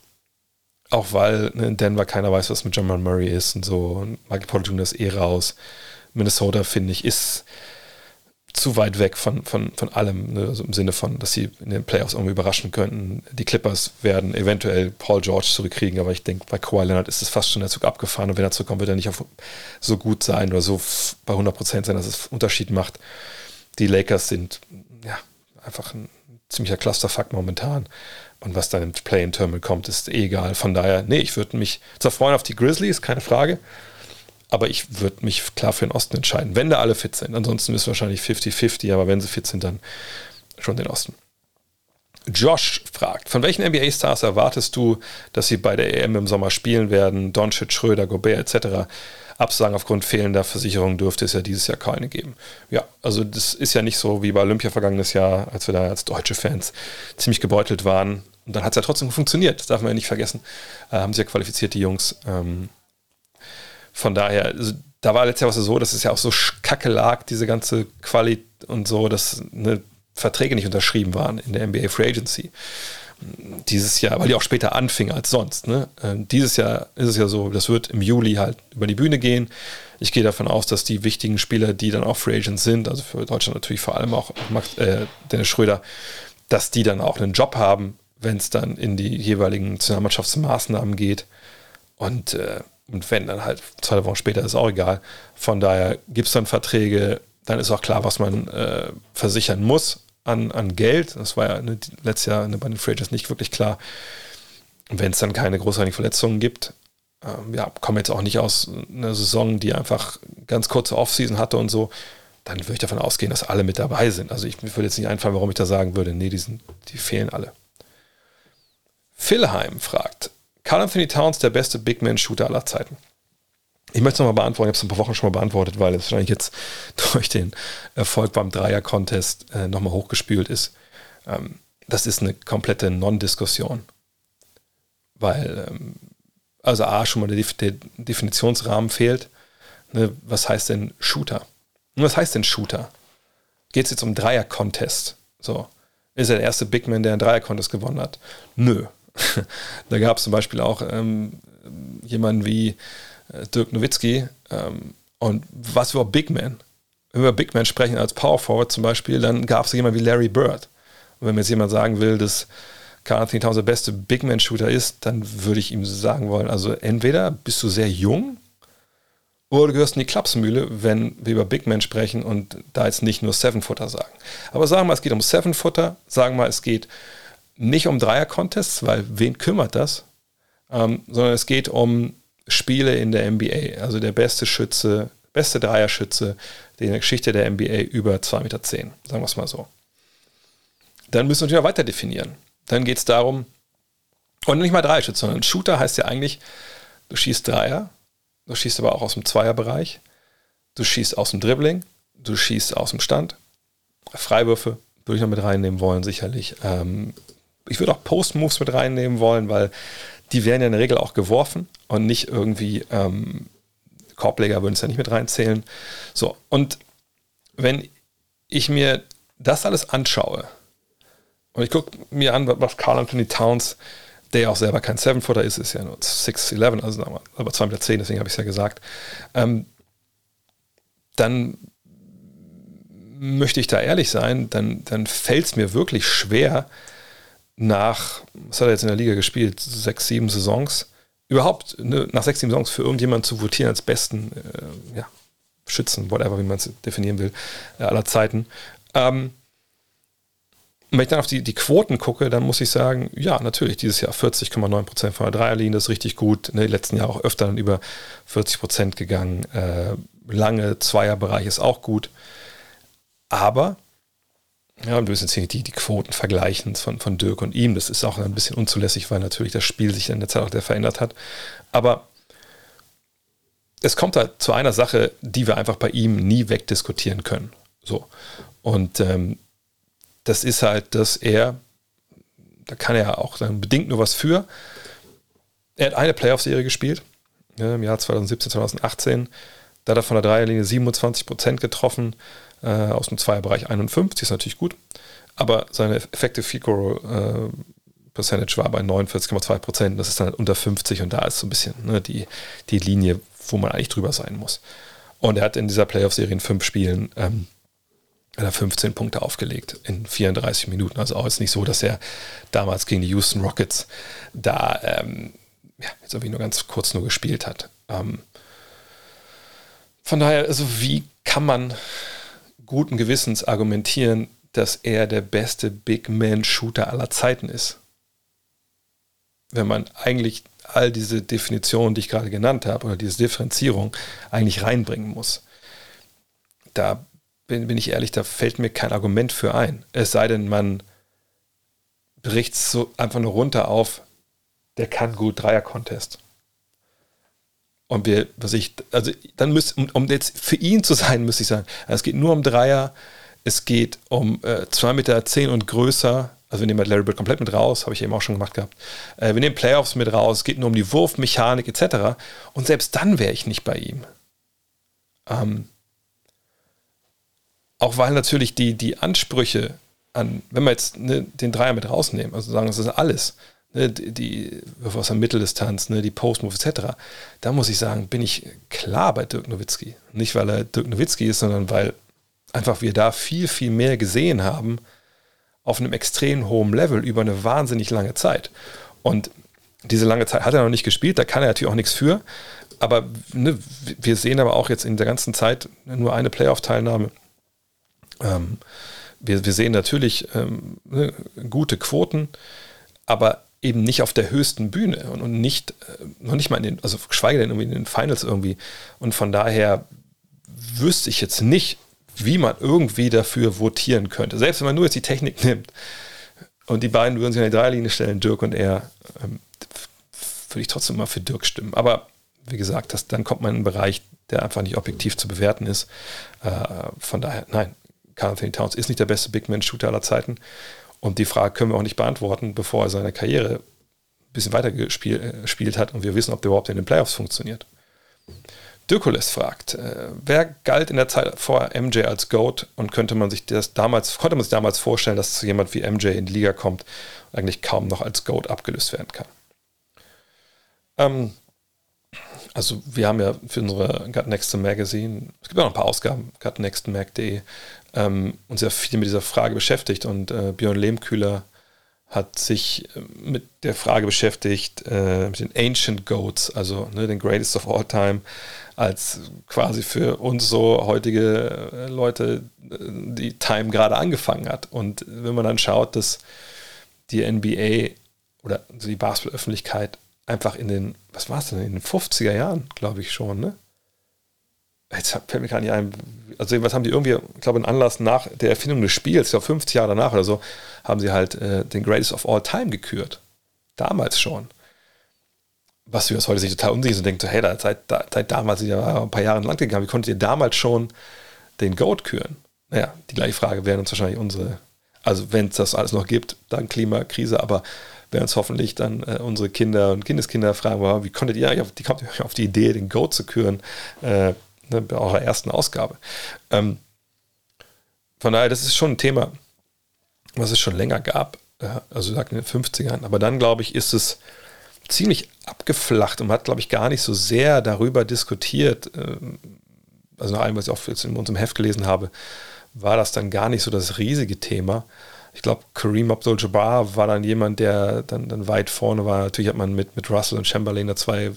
auch weil ne, in Denver keiner weiß, was mit Jamal Murray ist und so, und Michael Porter Jr. ist eh raus. Minnesota, finde ich, ist zu weit weg von, von, von allem, ne? also im Sinne von, dass sie in den Playoffs irgendwie überraschen könnten. Die Clippers werden eventuell Paul George zurückkriegen, aber ich denke, bei Kawhi Leonard ist es fast schon der Zug abgefahren und wenn er zurückkommt, wird er nicht so gut sein oder so bei 100% sein, dass es Unterschied macht. Die Lakers sind ja einfach ein ziemlicher Clusterfuck momentan und was dann im Play-in-Terminal kommt, ist eh egal. Von daher, nee, ich würde mich zwar freuen auf die Grizzlies, keine Frage, aber ich würde mich klar für den Osten entscheiden, wenn da alle fit sind. Ansonsten ist es wahrscheinlich 50-50, aber wenn sie fit sind, dann schon den Osten. Josh fragt, von welchen NBA-Stars erwartest du, dass sie bei der EM im Sommer spielen werden? Doncic, Schröder, Gobert etc. Absagen aufgrund fehlender Versicherung dürfte es ja dieses Jahr keine geben. Ja, also das ist ja nicht so wie bei Olympia vergangenes Jahr, als wir da als deutsche Fans ziemlich gebeutelt waren. Und dann hat es ja trotzdem funktioniert, das darf man ja nicht vergessen. Äh, haben sie ja qualifiziert, die Jungs. Ähm, von daher, also, da war letztes Jahr was so, dass es ja auch so kacke lag, diese ganze Quali und so, dass ne, Verträge nicht unterschrieben waren in der NBA Free Agency. Dieses Jahr, weil die auch später anfing als sonst. Ne? Ähm, dieses Jahr ist es ja so, das wird im Juli halt über die Bühne gehen. Ich gehe davon aus, dass die wichtigen Spieler, die dann auch Free Agents sind, also für Deutschland natürlich vor allem auch Max, äh, Dennis Schröder, dass die dann auch einen Job haben, wenn es dann in die jeweiligen Nationalmannschaftsmaßnahmen geht. Und äh, und wenn, dann halt zwei Wochen später ist auch egal. Von daher gibt es dann Verträge, dann ist auch klar, was man äh, versichern muss an, an Geld. Das war ja ne, letztes Jahr ne, bei den Free nicht wirklich klar. Wenn es dann keine großartigen Verletzungen gibt, ähm, ja, kommen jetzt auch nicht aus einer Saison, die einfach ganz kurze Offseason hatte und so, dann würde ich davon ausgehen, dass alle mit dabei sind. Also ich mir würde jetzt nicht einfallen, warum ich da sagen würde, nee, die, sind, die fehlen alle. Philheim fragt, Carl Anthony Towns der beste Big Man-Shooter aller Zeiten? Ich möchte es nochmal beantworten, ich habe es ein paar Wochen schon mal beantwortet, weil es wahrscheinlich jetzt durch den Erfolg beim Dreier-Contest äh, nochmal hochgespült ist. Ähm, das ist eine komplette Non-Diskussion. Weil, ähm, also A, schon mal der, der Definitionsrahmen fehlt. Ne, was heißt denn Shooter? Und was heißt denn Shooter? Geht es jetzt um Dreier-Contest? So. Ist er der erste Big Man, der einen Dreier-Contest gewonnen hat? Nö. da gab es zum Beispiel auch ähm, jemanden wie äh, Dirk Nowitzki, ähm, Und was über Big Man? Wenn wir über Big Man sprechen als Power Forward zum Beispiel, dann gab es jemanden wie Larry Bird. Und wenn mir jetzt jemand sagen will, dass Carl Anthony Towns der beste Big Man Shooter ist, dann würde ich ihm sagen wollen, also entweder bist du sehr jung oder du gehörst in die Klapsmühle, wenn wir über Big Men sprechen und da jetzt nicht nur Seven-Footer sagen. Aber sagen wir mal, es geht um Seven-Footer, sagen wir mal, es geht nicht um Dreier-Contests, weil wen kümmert das? Ähm, sondern es geht um Spiele in der NBA. Also der beste Schütze, beste Dreierschütze in der Geschichte der NBA über 2,10 Meter, sagen wir es mal so. Dann müssen wir natürlich weiter definieren. Dann geht es darum, und nicht mal Dreierschütze, sondern Shooter heißt ja eigentlich, du schießt Dreier, du schießt aber auch aus dem Zweierbereich, du schießt aus dem Dribbling, du schießt aus dem Stand, Freiwürfe würde ich noch mit reinnehmen wollen, sicherlich. Ähm, ich würde auch Post-Moves mit reinnehmen wollen, weil die werden ja in der Regel auch geworfen und nicht irgendwie ähm, Korbleger würden es ja nicht mit reinzählen. So, und wenn ich mir das alles anschaue und ich gucke mir an, was Carl Anthony Towns, der ja auch selber kein Seven-Footer ist, ist ja nur 6'11, also aber 2,10 Meter, deswegen habe ich es ja gesagt, ähm, dann möchte ich da ehrlich sein, dann, dann fällt es mir wirklich schwer, nach, was hat er jetzt in der Liga gespielt, sechs, sieben Saisons, überhaupt ne, nach sechs, sieben Saisons für irgendjemanden zu votieren als besten äh, ja, Schützen, whatever, wie man es definieren will, äh, aller Zeiten. Ähm, wenn ich dann auf die, die Quoten gucke, dann muss ich sagen, ja, natürlich, dieses Jahr 40,9% von der Dreierlinie, das ist richtig gut. Ne, letzten Jahre auch öfter dann über 40% gegangen. Äh, lange Zweierbereich ist auch gut. Aber ja, wir müssen jetzt die, die Quoten vergleichen von, von Dirk und ihm. Das ist auch ein bisschen unzulässig, weil natürlich das Spiel sich in der Zeit auch sehr verändert hat. Aber es kommt da zu einer Sache, die wir einfach bei ihm nie wegdiskutieren können. So. Und ähm, das ist halt, dass er, da kann er auch dann bedingt nur was für. Er hat eine Playoff-Serie gespielt, ja, im Jahr 2017, 2018. Da hat er von der Dreierlinie 27 Prozent getroffen äh, aus dem Zweierbereich 51, ist natürlich gut. Aber seine Effective Field äh, Percentage war bei 49,2 Prozent. Das ist dann unter 50 und da ist so ein bisschen ne, die, die Linie, wo man eigentlich drüber sein muss. Und er hat in dieser Playoff-Serie in fünf Spielen ähm, 15 Punkte aufgelegt in 34 Minuten. Also auch jetzt nicht so, dass er damals gegen die Houston Rockets da ähm, ja, jetzt irgendwie nur ganz kurz nur gespielt hat. Ähm, von daher, also wie kann man guten Gewissens argumentieren, dass er der beste Big Man Shooter aller Zeiten ist. Wenn man eigentlich all diese Definitionen, die ich gerade genannt habe, oder diese Differenzierung eigentlich reinbringen muss. Da bin, bin ich ehrlich, da fällt mir kein Argument für ein. Es sei denn, man bricht so einfach nur runter auf, der kann gut Dreier-Contest. Und wir, was ich, also dann müsste, um, jetzt für ihn zu sein, müsste ich sagen, es geht nur um Dreier, es geht um äh, 2,10 Meter zehn und größer. Also wir nehmen halt Larry Bird komplett mit raus, habe ich eben auch schon gemacht gehabt. Äh, wir nehmen Playoffs mit raus, es geht nur um die Wurfmechanik etc. Und selbst dann wäre ich nicht bei ihm. Ähm, auch weil natürlich die, die Ansprüche an, wenn wir jetzt ne, den Dreier mit rausnehmen, also sagen, das ist alles, ne, die, die aus der Mitteldistanz, ne, die Postmove etc., da muss ich sagen, bin ich klar bei Dirk Nowitzki. Nicht, weil er Dirk Nowitzki ist, sondern weil einfach wir da viel, viel mehr gesehen haben auf einem extrem hohen Level über eine wahnsinnig lange Zeit. Und diese lange Zeit hat er noch nicht gespielt, da kann er natürlich auch nichts für. Aber ne, wir sehen aber auch jetzt in der ganzen Zeit nur eine Playoff-Teilnahme. Ähm, wir, wir, sehen natürlich ähm, ne, gute Quoten, aber eben nicht auf der höchsten Bühne und, und nicht, äh, noch nicht mal in den, also geschweige denn irgendwie in den Finals irgendwie. Und von daher wüsste ich jetzt nicht, wie man irgendwie dafür votieren könnte. Selbst wenn man nur jetzt die Technik nimmt und die beiden würden sich an die Dreierlinie stellen, Dirk und er, ähm, würde ich trotzdem mal für Dirk stimmen. Aber wie gesagt, das, dann kommt man in einen Bereich, der einfach nicht objektiv zu bewerten ist. Äh, von daher, nein, Carl Anthony Towns ist nicht der beste Big Man-Shooter aller Zeiten. Und die Frage können wir auch nicht beantworten, bevor er seine Karriere ein bisschen weiter gespielt äh, hat und wir wissen, ob der überhaupt in den Playoffs funktioniert. Dirkules fragt, äh, wer galt in der Zeit vor MJ als GOAT und könnte man sich das damals, konnte man sich damals vorstellen, dass jemand wie MJ in die Liga kommt und eigentlich kaum noch als GOAT abgelöst werden kann? Ähm, also wir haben ja für unsere Gut Next Magazine, es gibt ja noch ein paar Ausgaben, gutnextmag.de, ähm, uns ja viel mit dieser Frage beschäftigt und äh, Björn Lehmkühler hat sich äh, mit der Frage beschäftigt, äh, mit den Ancient Goats, also ne, den Greatest of All Time, als quasi für uns so heutige äh, Leute äh, die Time gerade angefangen hat. Und wenn man dann schaut, dass die NBA oder die Basketball-Öffentlichkeit einfach in den, was war es denn, in den 50er Jahren, glaube ich schon, ne? Jetzt fällt mir gar nicht ein, also was haben die irgendwie, ich glaube, einen Anlass nach der Erfindung des Spiels, ich glaube 50 Jahre danach oder so, haben sie halt äh, den Greatest of All Time gekürt. Damals schon. Was wir aus heute sich total unsicher sind und denken so, hey, da, seit, da, seit damals ja ein paar Jahre lang gegangen, wie konntet ihr damals schon den Goat küren? Naja, die gleiche Frage wären uns wahrscheinlich unsere, also wenn es das alles noch gibt, dann Klimakrise, aber werden uns hoffentlich dann äh, unsere Kinder und Kindeskinder fragen, wow, wie konntet ihr auf die, kommt ihr auf die Idee, den Goat zu küren? Äh, ne, bei eurer ersten Ausgabe. Ähm, von daher, das ist schon ein Thema, was es schon länger gab, ja, also sagt in den 50ern. Aber dann, glaube ich, ist es ziemlich abgeflacht und man hat, glaube ich, gar nicht so sehr darüber diskutiert. Ähm, also nach allem, was ich auch jetzt in unserem Heft gelesen habe, war das dann gar nicht so das riesige Thema. Ich glaube, Kareem Abdul-Jabbar war dann jemand, der dann, dann weit vorne war. Natürlich hat man mit, mit Russell und Chamberlain da zwei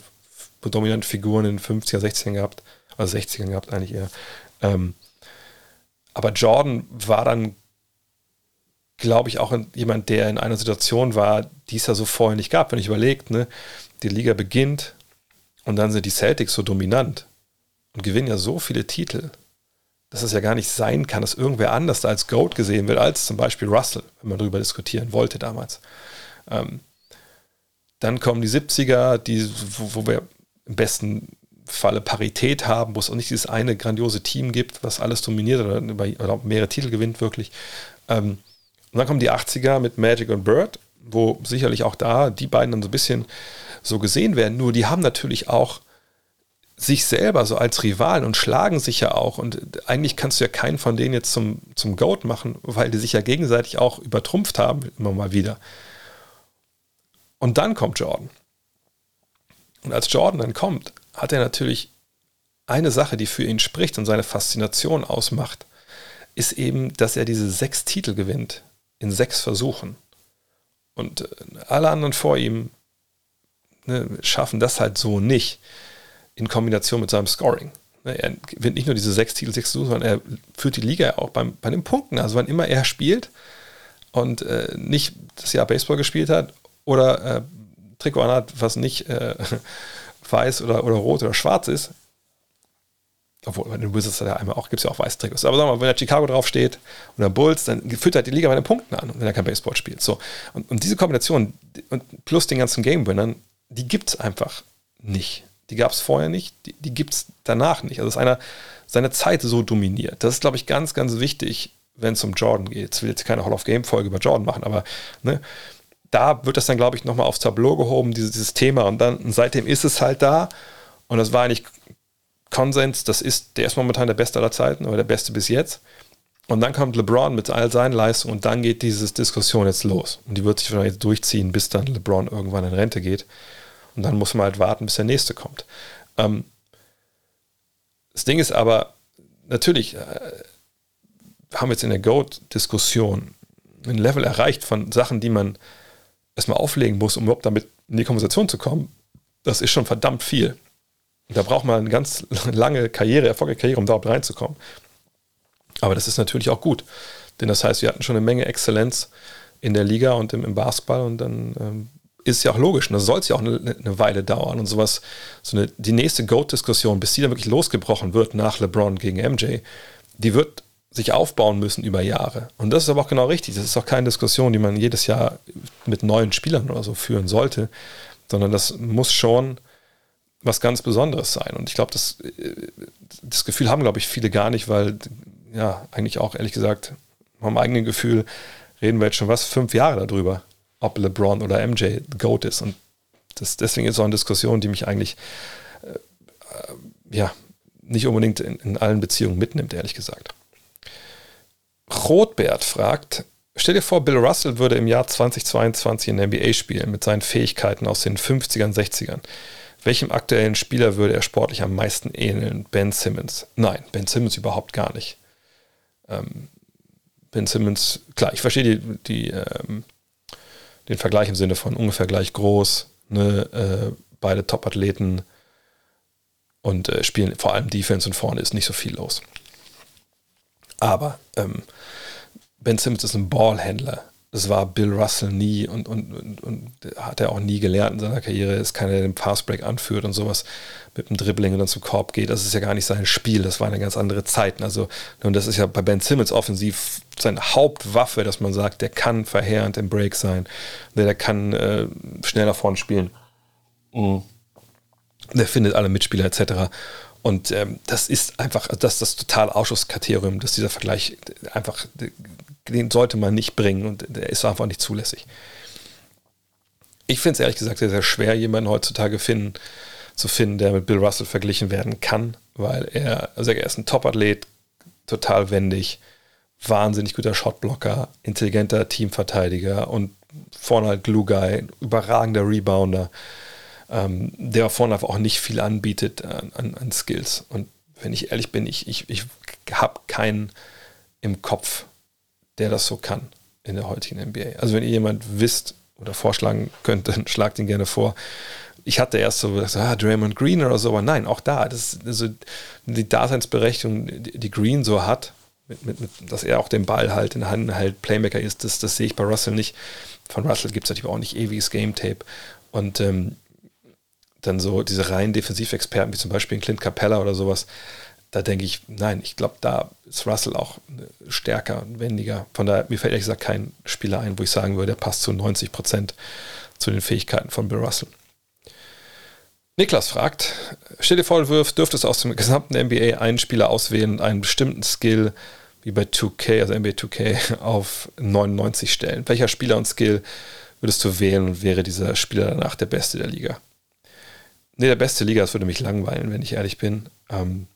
dominante Figuren in den 50er, 60ern gehabt also 60ern gehabt eigentlich eher. Ähm, aber Jordan war dann, glaube ich, auch jemand, der in einer Situation war, die es ja so vorher nicht gab. Wenn ich überlegt, ne, die Liga beginnt und dann sind die Celtics so dominant und gewinnen ja so viele Titel, dass es ja gar nicht sein kann, dass irgendwer anders da als GOAT gesehen wird, als zum Beispiel Russell, wenn man darüber diskutieren wollte damals. Ähm, dann kommen die 70er, die, wo, wo wir im besten Falle Parität haben, wo es auch nicht dieses eine grandiose Team gibt, was alles dominiert oder, oder mehrere Titel gewinnt wirklich. Ähm, und dann kommen die 80er mit Magic und Bird, wo sicherlich auch da die beiden dann so ein bisschen so gesehen werden. Nur die haben natürlich auch sich selber so als Rivalen und schlagen sich ja auch. Und eigentlich kannst du ja keinen von denen jetzt zum, zum Goat machen, weil die sich ja gegenseitig auch übertrumpft haben, immer mal wieder. Und dann kommt Jordan. Und als Jordan dann kommt, hat er natürlich eine Sache, die für ihn spricht und seine Faszination ausmacht, ist eben, dass er diese sechs Titel gewinnt in sechs Versuchen. Und äh, alle anderen vor ihm ne, schaffen das halt so nicht in Kombination mit seinem Scoring. Ne, er gewinnt nicht nur diese sechs Titel, sechs Versuche, sondern er führt die Liga auch beim, bei den Punkten. Also wann immer er spielt und äh, nicht das Jahr Baseball gespielt hat oder äh, Trikot anhat, was nicht äh, weiß oder, oder rot oder schwarz ist, obwohl bei den Wizards ja einmal auch, gibt es ja auch weiße Trikots. Aber sagen wir mal, wenn da Chicago draufsteht oder Bulls, dann führt halt die Liga bei den Punkten an, wenn er kein Baseball spielt. So. Und, und diese Kombination plus den ganzen Game-Winnern, die gibt es einfach nicht. Die gab es vorher nicht, die, die gibt es danach nicht. Also ist einer seine Zeit so dominiert. Das ist, glaube ich, ganz, ganz wichtig, wenn es um Jordan geht. Jetzt will jetzt keine Hall of Game-Folge über Jordan machen, aber ne, da wird das dann, glaube ich, nochmal aufs Tableau gehoben, dieses, dieses Thema. Und dann und seitdem ist es halt da. Und das war eigentlich Konsens, das ist, der ist momentan der Beste aller Zeiten oder der Beste bis jetzt. Und dann kommt LeBron mit all seinen Leistungen und dann geht diese Diskussion jetzt los. Und die wird sich wahrscheinlich durchziehen, bis dann LeBron irgendwann in Rente geht. Und dann muss man halt warten, bis der nächste kommt. Ähm, das Ding ist aber, natürlich äh, haben wir jetzt in der GOAT-Diskussion ein Level erreicht von Sachen, die man erstmal auflegen muss, um überhaupt damit in die Konversation zu kommen, das ist schon verdammt viel. Da braucht man eine ganz lange Karriere, erfolgreiche Karriere, um darauf reinzukommen. Aber das ist natürlich auch gut. Denn das heißt, wir hatten schon eine Menge Exzellenz in der Liga und im, im Basketball und dann ähm, ist ja auch logisch. Und das soll es ja auch eine, eine, Weile dauern und sowas. So eine, die nächste GOAT-Diskussion, bis die dann wirklich losgebrochen wird nach LeBron gegen MJ, die wird sich aufbauen müssen über Jahre. Und das ist aber auch genau richtig. Das ist auch keine Diskussion, die man jedes Jahr mit neuen Spielern oder so führen sollte, sondern das muss schon was ganz Besonderes sein. Und ich glaube, das, das Gefühl haben, glaube ich, viele gar nicht, weil, ja, eigentlich auch, ehrlich gesagt, vom eigenen Gefühl reden wir jetzt schon was, fünf Jahre darüber, ob LeBron oder MJ GOAT ist. Und das, deswegen ist es auch eine Diskussion, die mich eigentlich, äh, ja, nicht unbedingt in, in allen Beziehungen mitnimmt, ehrlich gesagt. Rotbert fragt, stell dir vor, Bill Russell würde im Jahr 2022 in der NBA spielen mit seinen Fähigkeiten aus den 50ern, 60ern. Welchem aktuellen Spieler würde er sportlich am meisten ähneln? Ben Simmons. Nein, Ben Simmons überhaupt gar nicht. Ähm, ben Simmons, klar, ich verstehe die, die ähm, den Vergleich im Sinne von ungefähr gleich groß, ne, äh, beide Top-Athleten und äh, spielen vor allem Defense und vorne ist nicht so viel los. Aber ähm, Ben Simmons ist ein Ballhändler. Das war Bill Russell nie und, und, und, und hat er auch nie gelernt in seiner Karriere. Ist keiner, der den Passbreak anführt und sowas mit dem Dribbling und dann zum Korb geht. Das ist ja gar nicht sein Spiel. Das waren ja ganz andere Zeiten. Also, und das ist ja bei Ben Simmons offensiv seine Hauptwaffe, dass man sagt, der kann verheerend im Break sein. Der, der kann äh, schnell nach vorne spielen. Mhm. Der findet alle Mitspieler etc. Und ähm, das ist einfach, das ist das totale Ausschusskriterium, dass dieser Vergleich einfach den sollte man nicht bringen und der ist einfach nicht zulässig. Ich finde es ehrlich gesagt sehr, sehr schwer, jemanden heutzutage finden, zu finden, der mit Bill Russell verglichen werden kann, weil er, also er ist ein Top-Athlet, total wendig, wahnsinnig guter Shotblocker, intelligenter Teamverteidiger und vorne halt Glue Guy, überragender Rebounder, ähm, der vorne einfach auch nicht viel anbietet an, an, an Skills. Und wenn ich ehrlich bin, ich, ich, ich habe keinen im Kopf, der das so kann in der heutigen NBA. Also wenn ihr jemand wisst oder vorschlagen könnt, dann schlagt ihn gerne vor. Ich hatte erst so gesagt, ah, Draymond Green oder so, aber nein, auch da, das ist also die Daseinsberechtigung, die Green so hat, mit, mit, mit, dass er auch den Ball halt in der Hand hält, Playmaker ist, das, das sehe ich bei Russell nicht. Von Russell gibt es natürlich auch nicht ewiges Game Tape. Und ähm, dann so diese reinen Defensivexperten, wie zum Beispiel Clint Capella oder sowas, da denke ich, nein, ich glaube, da ist Russell auch stärker und wendiger. Von daher, mir fällt ehrlich gesagt kein Spieler ein, wo ich sagen würde, der passt zu 90 Prozent zu den Fähigkeiten von Bill Russell. Niklas fragt, stell dir vor, du dürftest aus dem gesamten NBA einen Spieler auswählen und einen bestimmten Skill, wie bei 2K, also NBA 2K, auf 99 stellen. Welcher Spieler und Skill würdest du wählen und wäre dieser Spieler danach der Beste der Liga? Nee, der beste Liga, das würde mich langweilen, wenn ich ehrlich bin. Ähm,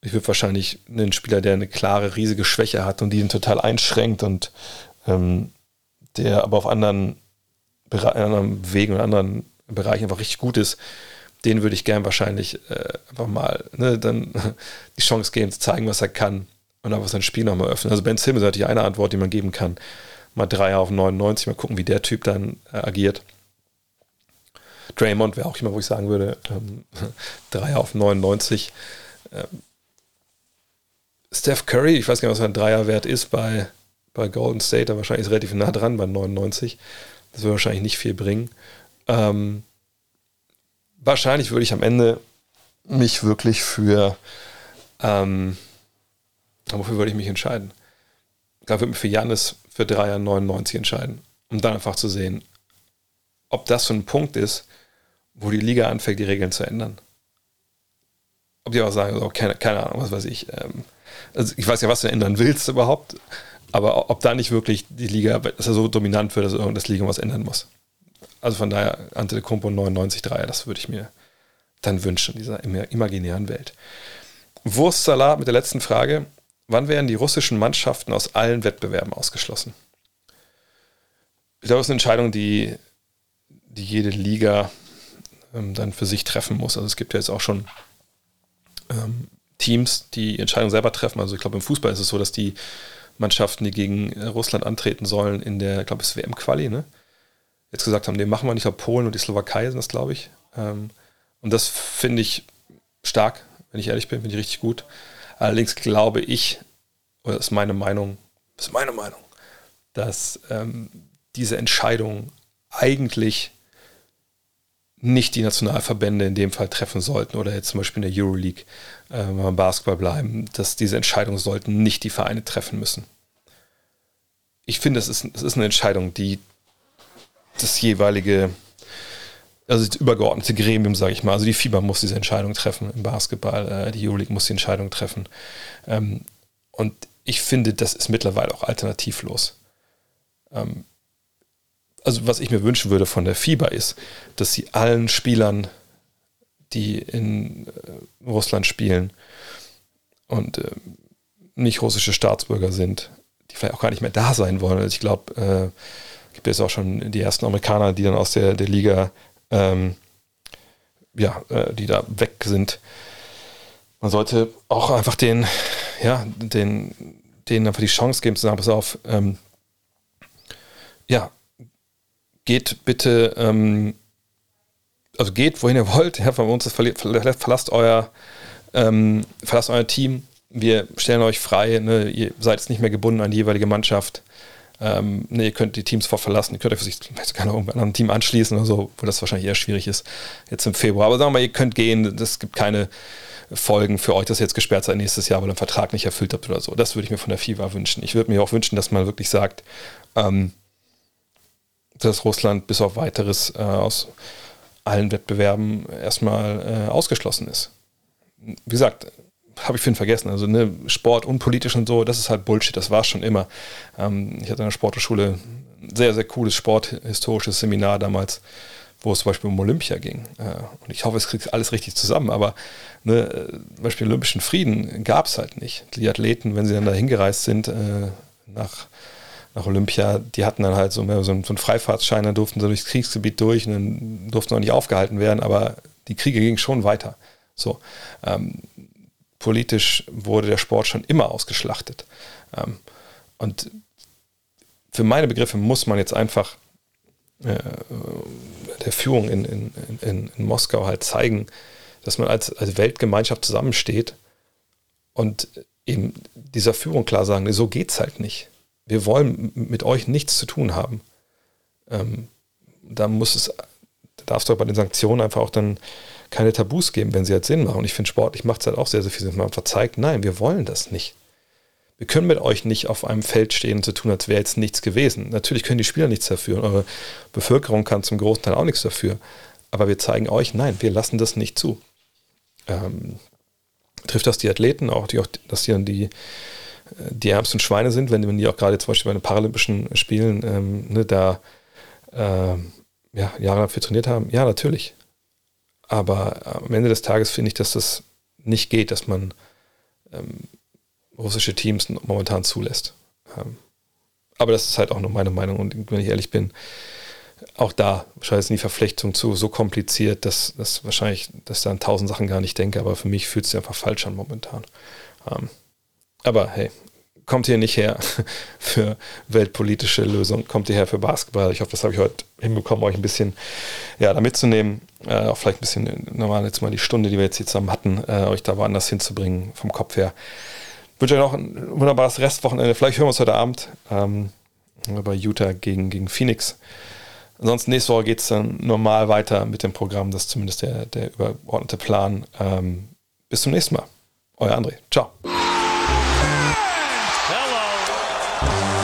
ich würde wahrscheinlich einen Spieler, der eine klare, riesige Schwäche hat und die ihn total einschränkt und ähm, der aber auf anderen, anderen Wegen und anderen Bereichen einfach richtig gut ist, den würde ich gern wahrscheinlich äh, einfach mal ne, dann die Chance geben, zu zeigen, was er kann und einfach sein Spiel nochmal öffnen. Also Ben Simmons ist natürlich eine Antwort, die man geben kann. Mal drei auf 99, mal gucken, wie der Typ dann äh, agiert. Draymond wäre auch jemand, wo ich sagen würde, ähm, drei auf 99. Ähm, Steph Curry, ich weiß gar nicht, was sein Dreierwert ist bei, bei Golden State, da wahrscheinlich ist relativ nah dran bei 99. Das wird wahrscheinlich nicht viel bringen. Ähm, wahrscheinlich würde ich am Ende mich wirklich für, ähm, wofür würde ich mich entscheiden? Ich glaube, ich würde mich für Janis für Dreier 99 entscheiden, um dann einfach zu sehen, ob das so ein Punkt ist, wo die Liga anfängt, die Regeln zu ändern. Ob die auch sagen, oh, keine, keine Ahnung, was weiß ich, ähm, also ich weiß ja, was du ändern willst überhaupt, aber ob da nicht wirklich die Liga, dass er so dominant wird, dass das Liga was ändern muss. Also von daher Ante Kumpo 99-3, das würde ich mir dann wünschen, in dieser imaginären Welt. Wurstsalat mit der letzten Frage. Wann werden die russischen Mannschaften aus allen Wettbewerben ausgeschlossen? Ich glaube, das ist eine Entscheidung, die, die jede Liga ähm, dann für sich treffen muss. Also es gibt ja jetzt auch schon ähm, Teams, die Entscheidung selber treffen. Also ich glaube, im Fußball ist es so, dass die Mannschaften, die gegen Russland antreten sollen, in der, ich glaube, es WM-Quali, ne? Jetzt gesagt haben, nee, machen wir nicht, aber Polen und die Slowakei sind das, glaube ich. Ähm, und das finde ich stark, wenn ich ehrlich bin, finde ich richtig gut. Allerdings glaube ich, oder ist meine Meinung, ist meine Meinung, dass ähm, diese Entscheidung eigentlich nicht die Nationalverbände in dem Fall treffen sollten oder jetzt zum Beispiel in der Euroleague, äh, wir Basketball bleiben, dass diese Entscheidungen sollten nicht die Vereine treffen müssen. Ich finde, es ist, es ist eine Entscheidung, die das jeweilige, also das übergeordnete Gremium, sage ich mal, also die FIBA muss diese Entscheidung treffen im Basketball, äh, die Euroleague muss die Entscheidung treffen. Ähm, und ich finde, das ist mittlerweile auch alternativlos. Ähm, also was ich mir wünschen würde von der FIBA ist, dass sie allen Spielern, die in äh, Russland spielen und äh, nicht russische Staatsbürger sind, die vielleicht auch gar nicht mehr da sein wollen. Also ich glaube, äh, gibt es auch schon die ersten Amerikaner, die dann aus der, der Liga ähm, ja, äh, die da weg sind. Man sollte auch einfach den, ja, den, denen einfach die Chance geben zu sagen, pass auf, ähm, ja, geht bitte, ähm, also geht, wohin ihr wollt, ja, von uns ist, verlasst euer, ähm, verlasst euer Team, wir stellen euch frei, ne, ihr seid jetzt nicht mehr gebunden an die jeweilige Mannschaft. Ähm, ne, ihr könnt die Teams vor verlassen, ihr könnt euch vielleicht keine Ahnung, an ein Team anschließen oder so, wo das wahrscheinlich eher schwierig ist, jetzt im Februar. Aber sagen wir mal, ihr könnt gehen, es gibt keine Folgen für euch, dass ihr jetzt gesperrt seid nächstes Jahr, weil ihr einen Vertrag nicht erfüllt habt oder so. Das würde ich mir von der FIFA wünschen. Ich würde mir auch wünschen, dass man wirklich sagt, ähm, dass Russland bis auf weiteres äh, aus allen Wettbewerben erstmal äh, ausgeschlossen ist. Wie gesagt, habe ich vorhin vergessen. Also ne, Sport unpolitisch und so, das ist halt Bullshit, das war es schon immer. Ähm, ich hatte in der Sporthochschule ein sehr, sehr cooles sporthistorisches Seminar damals, wo es zum Beispiel um Olympia ging. Äh, und ich hoffe, es kriegt alles richtig zusammen, aber ne, zum Beispiel Olympischen Frieden gab es halt nicht. Die Athleten, wenn sie dann da hingereist sind, äh, nach, nach Olympia, die hatten dann halt so, mehr so, einen, so einen Freifahrtsschein, dann durften sie durchs Kriegsgebiet durch und dann durften auch nicht aufgehalten werden, aber die Kriege gingen schon weiter. So, ähm, politisch wurde der Sport schon immer ausgeschlachtet. Ähm, und für meine Begriffe muss man jetzt einfach äh, der Führung in, in, in, in, Moskau halt zeigen, dass man als, als Weltgemeinschaft zusammensteht und eben dieser Führung klar sagen, so geht's halt nicht. Wir wollen mit euch nichts zu tun haben. Ähm, da muss es, da darfst du bei den Sanktionen einfach auch dann keine Tabus geben, wenn sie halt Sinn machen. Und ich finde, sportlich macht es halt auch sehr, sehr viel Sinn. Man verzeigt, nein, wir wollen das nicht. Wir können mit euch nicht auf einem Feld stehen und so tun, als wäre jetzt nichts gewesen. Natürlich können die Spieler nichts dafür und eure Bevölkerung kann zum großen Teil auch nichts dafür. Aber wir zeigen euch, nein, wir lassen das nicht zu. Ähm, trifft das die Athleten auch, die auch dass die dann die, die ärmsten Schweine sind, wenn, wenn die auch gerade zum Beispiel bei den Paralympischen Spielen ähm, ne, da äh, ja, jahrelang für trainiert haben? Ja, natürlich. Aber am Ende des Tages finde ich, dass das nicht geht, dass man ähm, russische Teams momentan zulässt. Ähm, aber das ist halt auch nur meine Meinung und wenn ich ehrlich bin, auch da wahrscheinlich ist die Verflechtung zu so kompliziert, dass, dass wahrscheinlich, dass da an tausend Sachen gar nicht denke, aber für mich fühlt es sich einfach falsch an momentan. Ähm, aber hey, kommt hier nicht her für weltpolitische Lösungen, kommt hierher für Basketball. Ich hoffe, das habe ich heute hinbekommen, euch ein bisschen ja, da mitzunehmen. Äh, auch vielleicht ein bisschen normal jetzt mal die Stunde, die wir jetzt hier zusammen hatten, äh, euch da woanders hinzubringen, vom Kopf her. Ich wünsche euch noch ein wunderbares Restwochenende. Vielleicht hören wir uns heute Abend ähm, bei Utah gegen, gegen Phoenix. Ansonsten nächste Woche geht es dann normal weiter mit dem Programm. Das ist zumindest der, der übergeordnete Plan. Ähm, bis zum nächsten Mal. Euer André. Ciao.